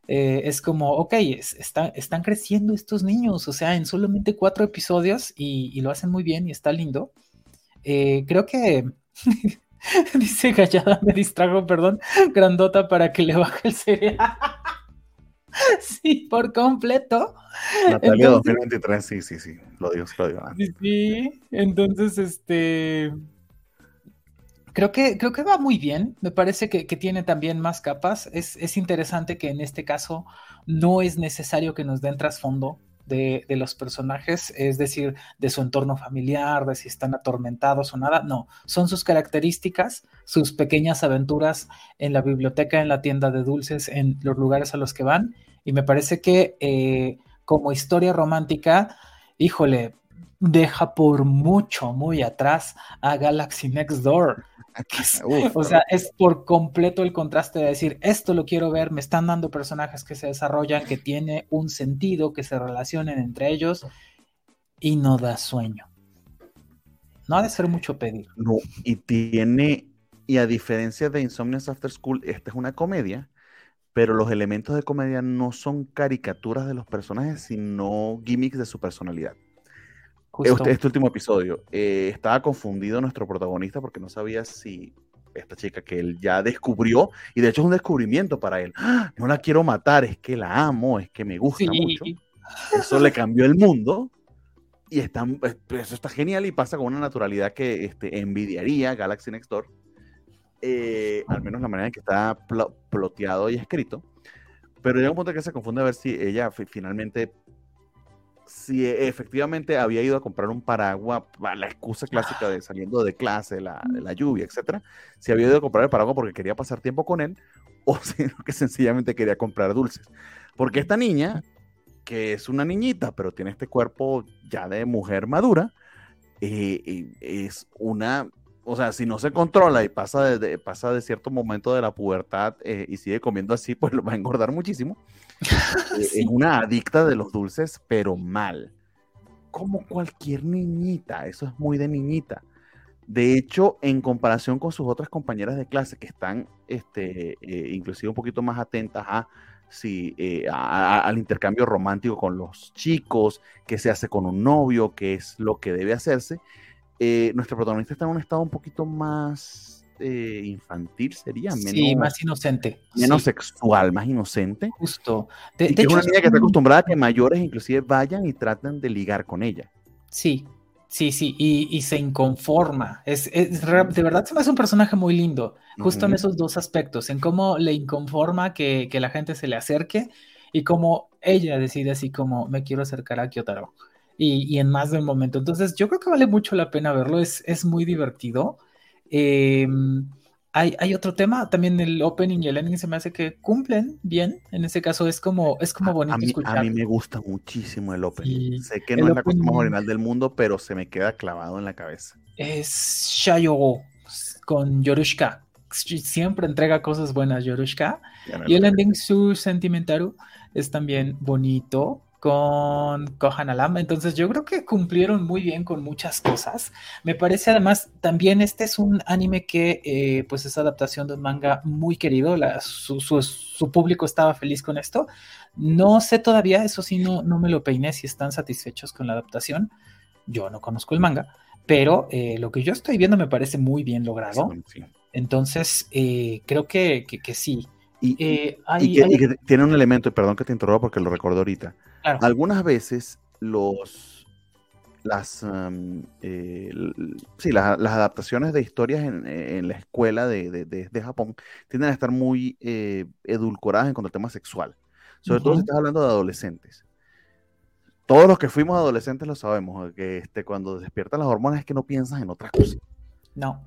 Eh, es como, ok, es, está, están creciendo estos niños, o sea, en solamente cuatro episodios y, y lo hacen muy bien y está lindo. Eh, creo que Dice Gallada, me distrago, perdón, grandota para que le baje el cereal. sí, por completo. Natalia entonces, 2023, sí, sí, sí, lo digo, lo digo. Sí, entonces, este... Creo que, creo que va muy bien, me parece que, que tiene también más capas. Es, es, interesante que en este caso no es necesario que nos den trasfondo de, de, los personajes, es decir, de su entorno familiar, de si están atormentados o nada, no, son sus características, sus pequeñas aventuras en la biblioteca, en la tienda de dulces, en los lugares a los que van, y me parece que eh, como historia romántica, híjole, deja por mucho, muy atrás a Galaxy Next Door. Es, Uf, o sea, es por completo el contraste de decir, esto lo quiero ver, me están dando personajes que se desarrollan, que tiene un sentido, que se relacionen entre ellos y no da sueño. No ha de ser mucho pedir. No, y tiene, y a diferencia de Insomnia's After School, esta es una comedia, pero los elementos de comedia no son caricaturas de los personajes, sino gimmicks de su personalidad. Este, este, último episodio, eh, estaba confundido nuestro protagonista porque no sabía si esta chica que él ya descubrió, y de hecho es un descubrimiento para él, ¡Ah! no la quiero matar, es que la amo, es que me gusta sí. mucho. Eso le cambió el mundo y está, eso está genial y pasa con una naturalidad que este, envidiaría Galaxy Next Door, eh, al menos la manera en que está pl ploteado y escrito. Pero llega un punto en que se confunde a ver si ella finalmente si efectivamente había ido a comprar un paraguas, la excusa clásica de saliendo de clase, la, la, lluvia, etcétera, si había ido a comprar el paraguas porque quería pasar tiempo con él, o si que sencillamente quería comprar dulces. Porque esta niña, que es una niñita, pero tiene este cuerpo ya de mujer madura, eh, es una, o sea, si no se controla y pasa de, de pasa de cierto momento de la pubertad eh, y sigue comiendo así, pues lo va a engordar muchísimo. sí. Es una adicta de los dulces, pero mal. Como cualquier niñita, eso es muy de niñita. De hecho, en comparación con sus otras compañeras de clase que están, este, eh, inclusive un poquito más atentas a, si, eh, a, a, al intercambio romántico con los chicos, qué se hace con un novio, qué es lo que debe hacerse, eh, nuestro protagonista está en un estado un poquito más eh, infantil sería, menos, sí, más inocente, menos sí. sexual, más inocente. Justo. De, y hecho, es una niña que está acostumbrada a que mayores inclusive vayan y traten de ligar con ella. Sí, Sí, sí, y, se inconforma. Es, de verdad se me hace un personaje muy lindo, justo en esos dos aspectos, en cómo le inconforma que, la gente se le acerque y cómo ella decide así como me quiero acercar a Kyotaro. Y, en más de un momento. Entonces, yo creo que vale mucho la pena verlo, es, es muy divertido. Em, hay, otro tema, también el opening y el ending se me hace que cumplen bien. En ese caso es como, es como bonito a mí, escuchar. A mí me gusta muchísimo el opening. sé que no es la cosa más original del mundo, pero se me queda clavado en la cabeza. Es Shayo con Yorushka. Siempre entrega cosas buenas Yorushka. Y el ending Su Sentimentaru es también bonito con Kohan Alam. Entonces yo creo que cumplieron muy bien con muchas cosas. Me parece además también este es un anime que eh, pues es adaptación de un manga muy querido. su, público estaba feliz con esto. No sé todavía, eso sí, no, no me lo peiné si están satisfechos con la adaptación. Yo no conozco el manga, pero eh, lo que yo estoy viendo me parece muy bien logrado. Entonces eh, creo que, que sí. Y, que, tiene un elemento, perdón que te interrumpa porque lo recuerdo ahorita. Algunas veces los las, eh, sí, las, adaptaciones de historias en, la escuela de, Japón tienden a estar muy eh, edulcoradas en cuanto al tema sexual. Sobre todo si estás hablando de adolescentes. Todos los que fuimos adolescentes lo sabemos, que este, cuando despiertan las hormonas es que no piensas en otra cosa. No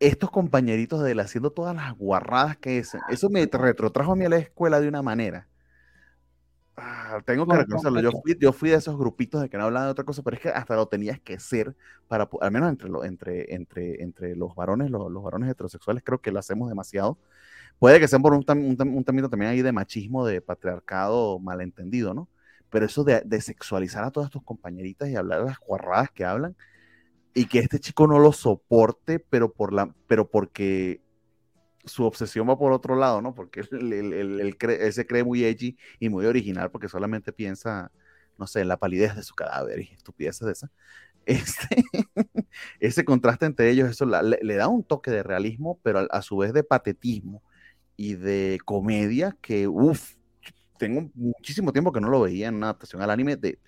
estos compañeritos de él haciendo todas las guarradas que es, eso me retrotrajo a mí a la escuela de una manera. Ah, tengo que reconocerlo. Yo fui, yo fui de esos grupitos de que no hablaban de otra cosa, pero es que hasta lo tenías que ser para, al menos entre, entre, entre, entre los varones, los, varones heterosexuales, creo que lo hacemos demasiado. Puede que sea por un, un, también ahí de machismo, de patriarcado malentendido, ¿no? Pero eso de, de sexualizar a todas tus compañeritas y hablar de las guarradas que hablan, y que este chico no lo soporte, pero, por la, pero porque su obsesión va por otro lado, ¿no? Porque él, se cree muy edgy y muy original porque solamente piensa, no sé, en la palidez de su cadáver y estupideces de esa. Este, ese contraste entre ellos, eso le, da un toque de realismo, pero a, su vez de patetismo y de comedia que, uff, tengo muchísimo tiempo que no lo veía en una adaptación al anime de,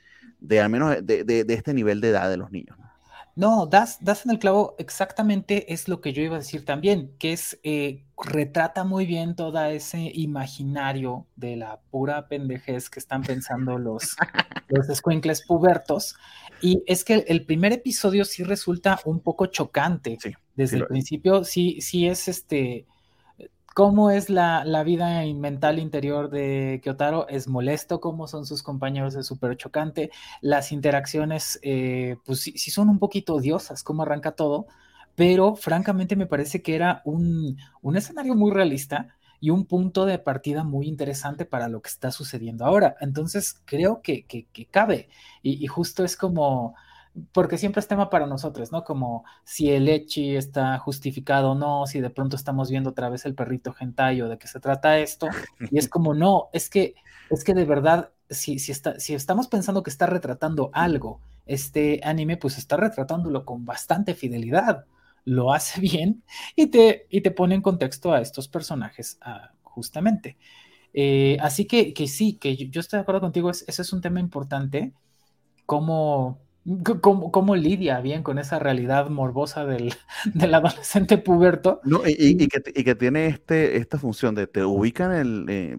de al menos de, de este nivel de edad de los niños. ¿no? No, das, das en el clavo, exactamente es lo que yo iba a decir también, que es, eh, retrata muy bien todo ese imaginario de la pura pendejez que están pensando los, los escuincles pubertos. Y es que el, primer episodio sí resulta un poco chocante. Desde el principio, sí, sí es este cómo es la, vida mental interior de Kyotaro, es molesto, cómo son sus compañeros, es súper chocante, las interacciones, eh, pues sí, son un poquito odiosas, cómo arranca todo, pero francamente me parece que era un, escenario muy realista y un punto de partida muy interesante para lo que está sucediendo ahora. Entonces creo que, cabe. Y, y justo es como porque siempre es tema para nosotros, ¿no? Como si el Echi está justificado o no, si de pronto estamos viendo otra vez el perrito hentai o de qué se trata esto, y es como, no, es que, es que de verdad, si, si, está, si estamos pensando que está retratando algo, este anime, pues está retratándolo con bastante fidelidad, lo hace bien y te, y te pone en contexto a estos personajes ah, justamente. Eh, así que, que sí, que yo, estoy de acuerdo contigo, ese es un tema importante, como ¿Cómo, lidia bien con esa realidad morbosa del, adolescente puberto? No, y, que, tiene este, esta función de te ubican en, eh,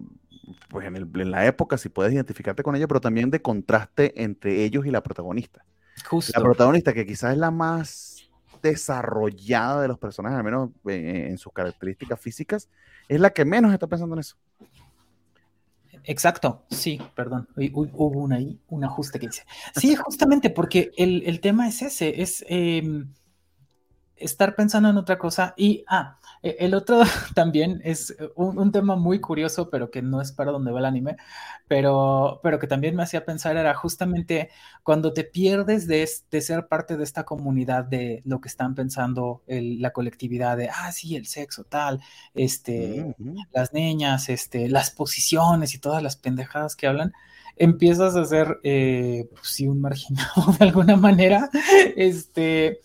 pues en, el, en, la época, si puedes identificarte con ellos, pero también de contraste entre ellos y la protagonista. Justo. La protagonista, que quizás es la más desarrollada de los personajes, al menos eh, en sus características físicas, es la que menos está pensando en eso. Exacto, sí, perdón, hubo una, un ajuste que hice. Sí, justamente porque el, tema es ese, es em, estar pensando en otra cosa. Y, ah, e, el otro también es un, tema muy curioso, pero que no es para donde va el anime, pero, pero que también me hacía pensar era justamente cuando te pierdes de, de ser parte de esta comunidad de lo que están pensando la colectividad de, ah, sí, el sexo, tal, este, las niñas, este, las posiciones y todas las pendejadas que hablan empiezas a ser, eh, pues sí, un marginado de alguna manera, este,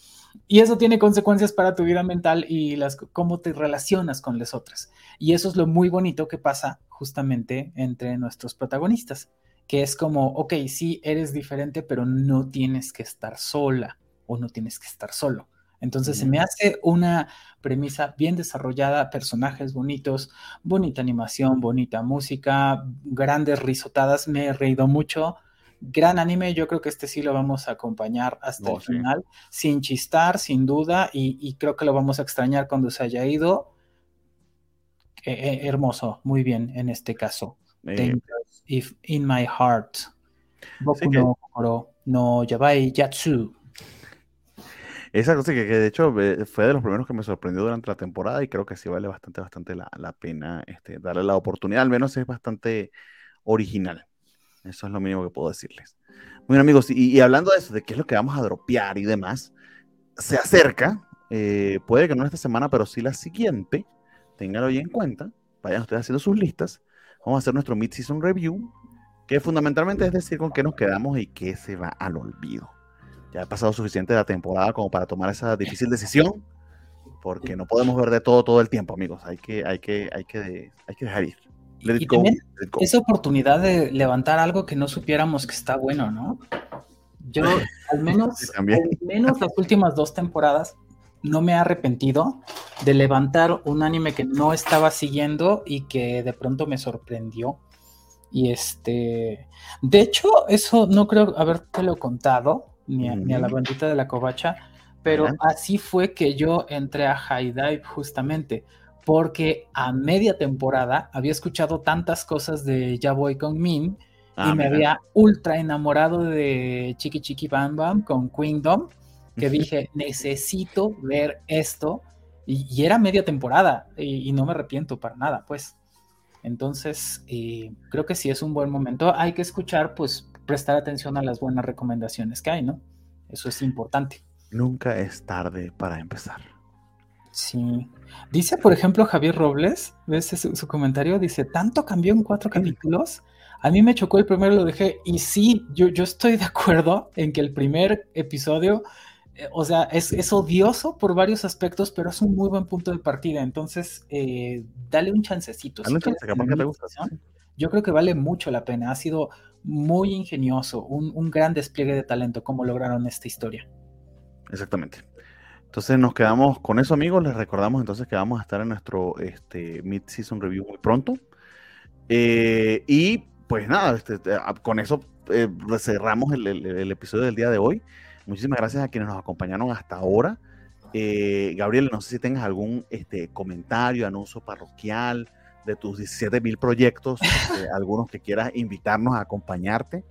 y eso tiene consecuencias para tu vida mental y las, cómo te relacionas con las otras. Y eso es lo muy bonito que pasa justamente entre nuestros protagonistas. que es como, ok, sí, eres diferente, pero no tienes que estar sola o no tienes que estar solo. Entonces se me hace una premisa bien desarrollada, personajes bonitos, bonita animación, bonita música, grandes risotadas, me he reído mucho. Gran anime, yo creo que este sí lo vamos a acompañar hasta el final, sin chistar, sin duda, y, creo que lo vamos a extrañar cuando se haya ido. Eh, eh, hermoso, muy bien en este caso. Eh, if in my heart. Boku no Kokoro no Yabai Yatsu. Exacto, sí, que, de hecho fue de los primeros que me sorprendió durante la temporada y creo que sí vale bastante, bastante la, pena este, darle la oportunidad, al menos es bastante original. Eso es lo mínimo que puedo decirles. Bueno amigos, y, hablando de eso, de qué es lo que vamos a dropear y demás, se acerca, eh, puede que no esta semana, pero sí la siguiente, ténganlo bien en cuenta, vayan ustedes haciendo sus listas, vamos a hacer nuestro mid-season review, que fundamentalmente es decir con qué nos quedamos y qué se va al olvido. Ya ha pasado suficiente de la temporada como para tomar esa difícil decisión, porque no podemos ver de todo todo el tiempo, amigos. Hay que, hay que, hay que, hay que dejar ir. Y también esa oportunidad de levantar algo que no supiéramos que está bueno, ¿no? Yo, al menos, al menos las últimas dos temporadas, no me he arrepentido de levantar un anime que no estaba siguiendo y que de pronto me sorprendió. Y este, de hecho, eso no creo haberte lo contado, ni a, la bandita de la covacha, pero así fue que yo entré a High Dive justamente, porque a media temporada había escuchado tantas cosas de Ya Voy con Min y ah, me había ultra enamorado de Chiqui Chiqui Bam Bam con Queendom, que dije, necesito ver esto, y, era media temporada, y, no me arrepiento para nada, pues. Entonces, eh, creo que sí es un buen momento. Hay que escuchar, pues, prestar atención a las buenas recomendaciones que hay, ¿no? Eso es importante. Nunca es tarde para empezar. Sí. Dice, por ejemplo, Javier Robles, ¿ves su, comentario? Dice, ¿tanto cambió en cuatro capítulos? A mí me chocó el primero, lo dejé. Y sí, yo, yo estoy de acuerdo en que el primer episodio, eh, o sea, es, odioso por varios aspectos, pero es un muy buen punto de partida. Entonces, eh, dale un chancecito. Un que te gusta. Yo creo que vale mucho la pena. Ha sido muy ingenioso, un, gran despliegue de talento, como lograron esta historia. Exactamente. Entonces nos quedamos con eso, amigos. Les recordamos entonces que vamos a estar en nuestro este, mid-season review muy pronto. Eh, y pues nada, este, este ah, con eso eh, cerramos el, episodio del día de hoy. Muchísimas gracias a quienes nos acompañaron hasta ahora. Eh, Gabriel, no sé si tengas algún este, comentario, anuncio parroquial, de tus 17 mil proyectos, este, algunos que quieras invitarnos a acompañarte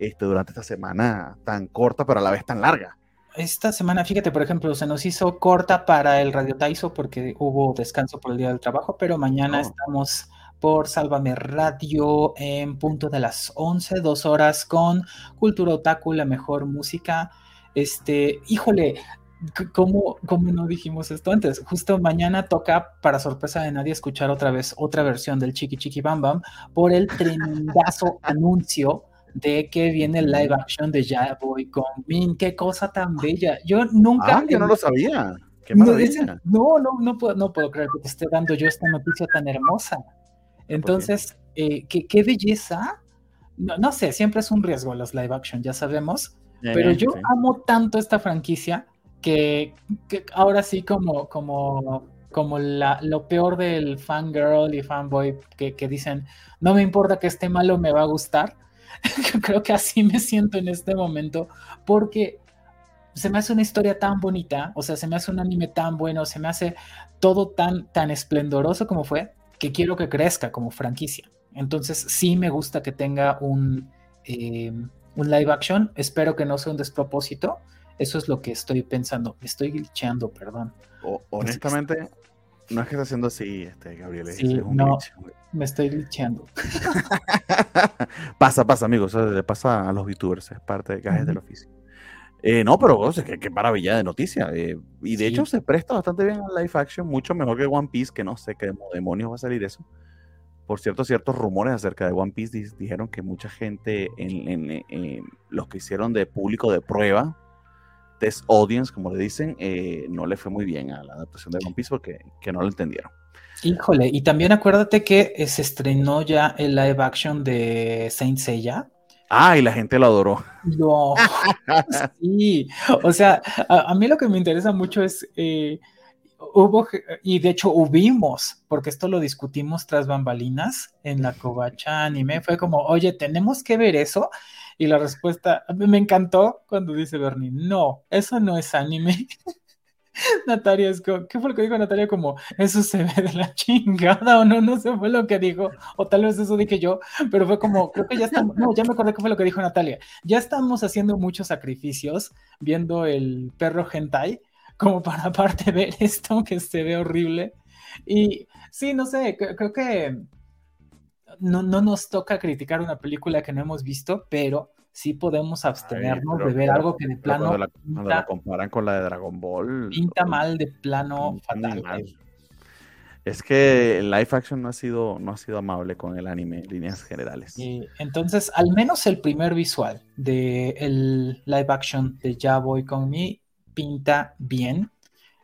este, durante esta semana tan corta, pero a la vez tan larga. Esta semana, fíjate, por ejemplo, se nos hizo corta para el Radio Taiso porque hubo descanso por el Día del Trabajo, pero mañana oh. estamos por Sálvame Radio en punto de las 11, dos horas con Cultura Otaku, la mejor música. Este, híjole, ¿Cómo, ¿Cómo, no dijimos esto antes? Justo mañana toca, para sorpresa de nadie, escuchar otra vez otra versión del Chiqui Chiqui Bam Bam por el tremendazo anuncio de que viene el live action de Ya Voy con Min. Qué cosa tan bella. Yo nunca. Ah, yo no lo sabía. Qué. No, no, no, puedo, no puedo creer que te esté dando yo esta noticia tan hermosa. Entonces, eh, ¿qué, qué, belleza. No, no, sé, siempre es un riesgo los live action, ya sabemos. pero yo amo tanto esta franquicia que, ahora sí como, como, como la, lo peor del fangirl y fanboy que, que dicen, no me importa que esté malo, me va a gustar. Creo que así me siento en este momento porque se me hace una historia tan bonita, o sea, se me hace un anime tan bueno, se me hace todo tan, tan esplendoroso como fue, que quiero que crezca como franquicia. Entonces sí me gusta que tenga un, eh, un live action, espero que no sea un despropósito, eso es lo que estoy pensando. Me estoy glitcheando, perdón. honestamente, no es que esté haciendo así, este, Gabriel. Sí, no, me estoy glitcheando. pasa, pasa, amigos. le pasa a los VTubers. Es parte de gajes del oficio. Eh, no, pero o qué, maravilla de noticia. Eh, y de hecho se presta bastante bien al live action, mucho mejor que One Piece, que no sé qué demonios va a salir eso. Por cierto, ciertos rumores acerca de One Piece dijeron que mucha gente, en, los que hicieron de público de prueba, test audience, como le dicen, eh, no le fue muy bien a la adaptación de One Piece porque que no lo entendieron. Híjole, y también acuérdate que eh, se estrenó ya el live action de Saint Seiya Ah, y la gente lo adoró. No, sí. O sea, a, mí lo que me interesa mucho es, eh, hubo, y de hecho hubimos, porque esto lo discutimos tras bambalinas en la covacha anime, fue como, oye, tenemos que ver eso. Y la respuesta, me encantó cuando dice Bernie, no, eso no es anime. Natalia, es como, ¿qué fue lo que dijo Natalia? Como, eso se ve de la chingada o no, no sé, fue lo que dijo, o tal vez eso dije yo, pero fue como, creo que ya estamos, no, ya me acordé qué fue lo que dijo Natalia, ya estamos haciendo muchos sacrificios viendo el perro hentai, como para aparte ver esto que se ve horrible, y sí, no sé, creo que no, no nos toca criticar una película que no hemos visto, pero sí podemos abstenernos de ver algo que de plano. Cuando la, comparan con la de Dragon Ball. Pinta mal de plano fatal. Es que el live action no ha sido, no ha sido amable con el anime en líneas generales. entonces, al menos el primer visual del el live action de Ya Voy Con Me pinta bien.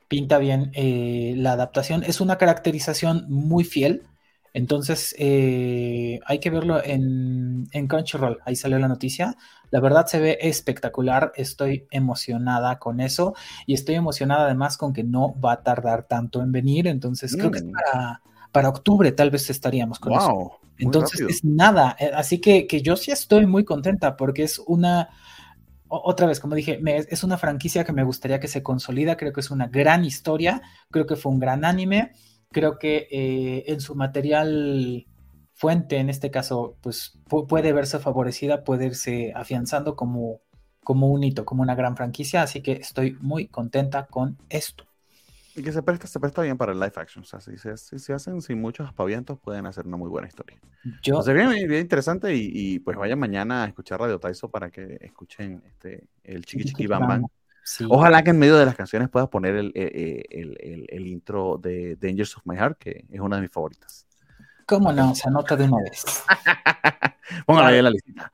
Pinta bien eh, la adaptación. Es una caracterización muy fiel entonces, eh, hay que verlo en, en, Crunchyroll. Ahí salió la noticia. La verdad se ve espectacular. Estoy emocionada con eso. Y estoy emocionada además con que no va a tardar tanto en venir. Entonces, creo que mm. para, para, octubre tal vez estaríamos con eso. Entonces, es nada. Eh, así que, que yo sí estoy muy contenta porque es una otra vez, como dije, es una franquicia que me gustaría que se consolida, creo que es una gran historia, creo que fue un gran anime creo que eh, en su material fuente, en este caso, pues puede verse favorecida, puede irse afianzando como, como un hito, como una gran franquicia, así que estoy muy contenta con esto. Y que se presta, se presta bien para el live action, o sea, si se, hacen sin muchos aspavientos, pueden hacer una muy buena historia. Yo... Entonces, bien, bien interesante y, pues vayan mañana a escuchar Radio Taiso para que escuchen este, el Chiqui Chiqui Bam Bam. Ojalá que en medio de las canciones puedas poner el, eh, eh, el, intro de Dangers of My Heart, que es una de mis favoritas. ¿Cómo no? Se anota de una vez. Póngala ahí en la lista.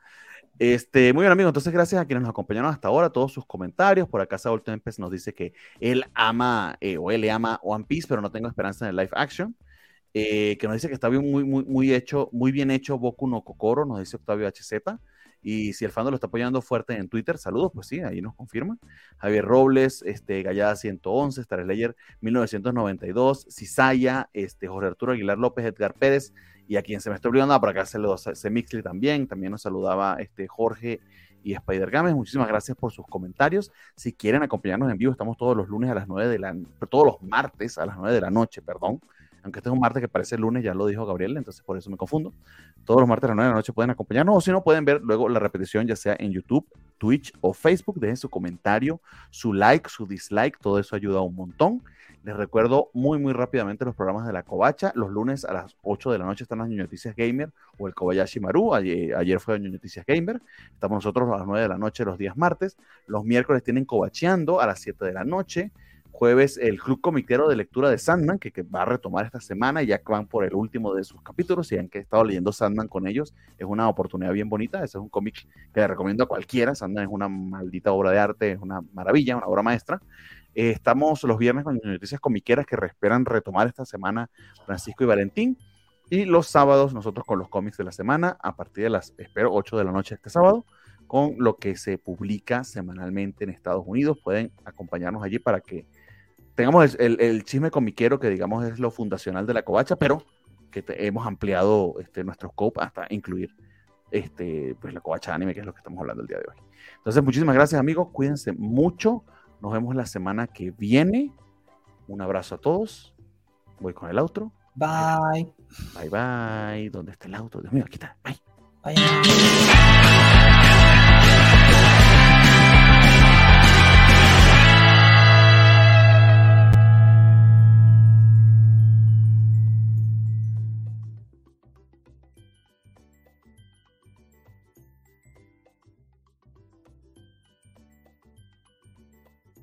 Este, muy bien, amigos. Entonces, gracias a quienes nos acompañaron hasta ahora, todos sus comentarios. Por acá, Saúl Tempest nos dice que él ama eh, o él le ama One Piece, pero no tengo esperanza en el live action. que nos dice que está bien, muy, muy, muy hecho, muy bien hecho Boku no Kokoro, nos dice Octavio HZ. Y si el fandom lo está apoyando fuerte en Twitter, saludos, pues sí, ahí nos confirma. Javier Robles, este, Gallada 111, Star Slayer 1992, Cisaya, este, Jorge Arturo Aguilar López, Edgar Pérez, y a quien se me está olvidando, por acá se lo se Mixley también, también nos saludaba este, Jorge y Spider Games. Muchísimas gracias por sus comentarios. Si quieren acompañarnos en vivo, estamos todos los lunes a las 9 de la todos los martes a las 9 de la noche, perdón, aunque este es un martes que parece lunes, ya lo dijo Gabriel, entonces por eso me confundo. Todos los martes a las 9 de la noche pueden acompañarnos, o si no, pueden ver luego la repetición, ya sea en YouTube, Twitch o Facebook. Dejen su comentario, su like, su dislike, todo eso ayuda un montón. Les recuerdo muy, muy rápidamente los programas de la Covacha. Los lunes a las 8 de la noche están las Noticias Gamer o el Kobayashi Maru. Ayer, ayer fue Noticias Gamer. Estamos nosotros a las 9 de la noche los días martes. Los miércoles tienen Cobacheando a las 7 de la noche jueves el Club Comiquero de Lectura de Sandman, que, va a retomar esta semana, ya que van por el último de sus capítulos y han que estado leyendo Sandman con ellos, es una oportunidad bien bonita, ese es un cómic que le recomiendo a cualquiera, Sandman es una maldita obra de arte, es una maravilla, una obra maestra. Eh, estamos los viernes con noticias comiqueras que esperan retomar esta semana Francisco y Valentín. Y los sábados nosotros con los cómics de la semana, a partir de las, espero, 8 de la noche este sábado, con lo que se publica semanalmente en Estados Unidos. Pueden acompañarnos allí para que tengamos el, el, chisme comiquero que digamos es lo fundacional de la covacha, pero que hemos ampliado este, nuestro scope hasta incluir este, pues, la covacha anime, que es lo que estamos hablando el día de hoy. Entonces, muchísimas gracias amigos, cuídense mucho, nos vemos la semana que viene. Un abrazo a todos. Voy con el outro. Bye. Bye bye. ¿Dónde está el auto? Dios mío, aquí está. Bye. Bye.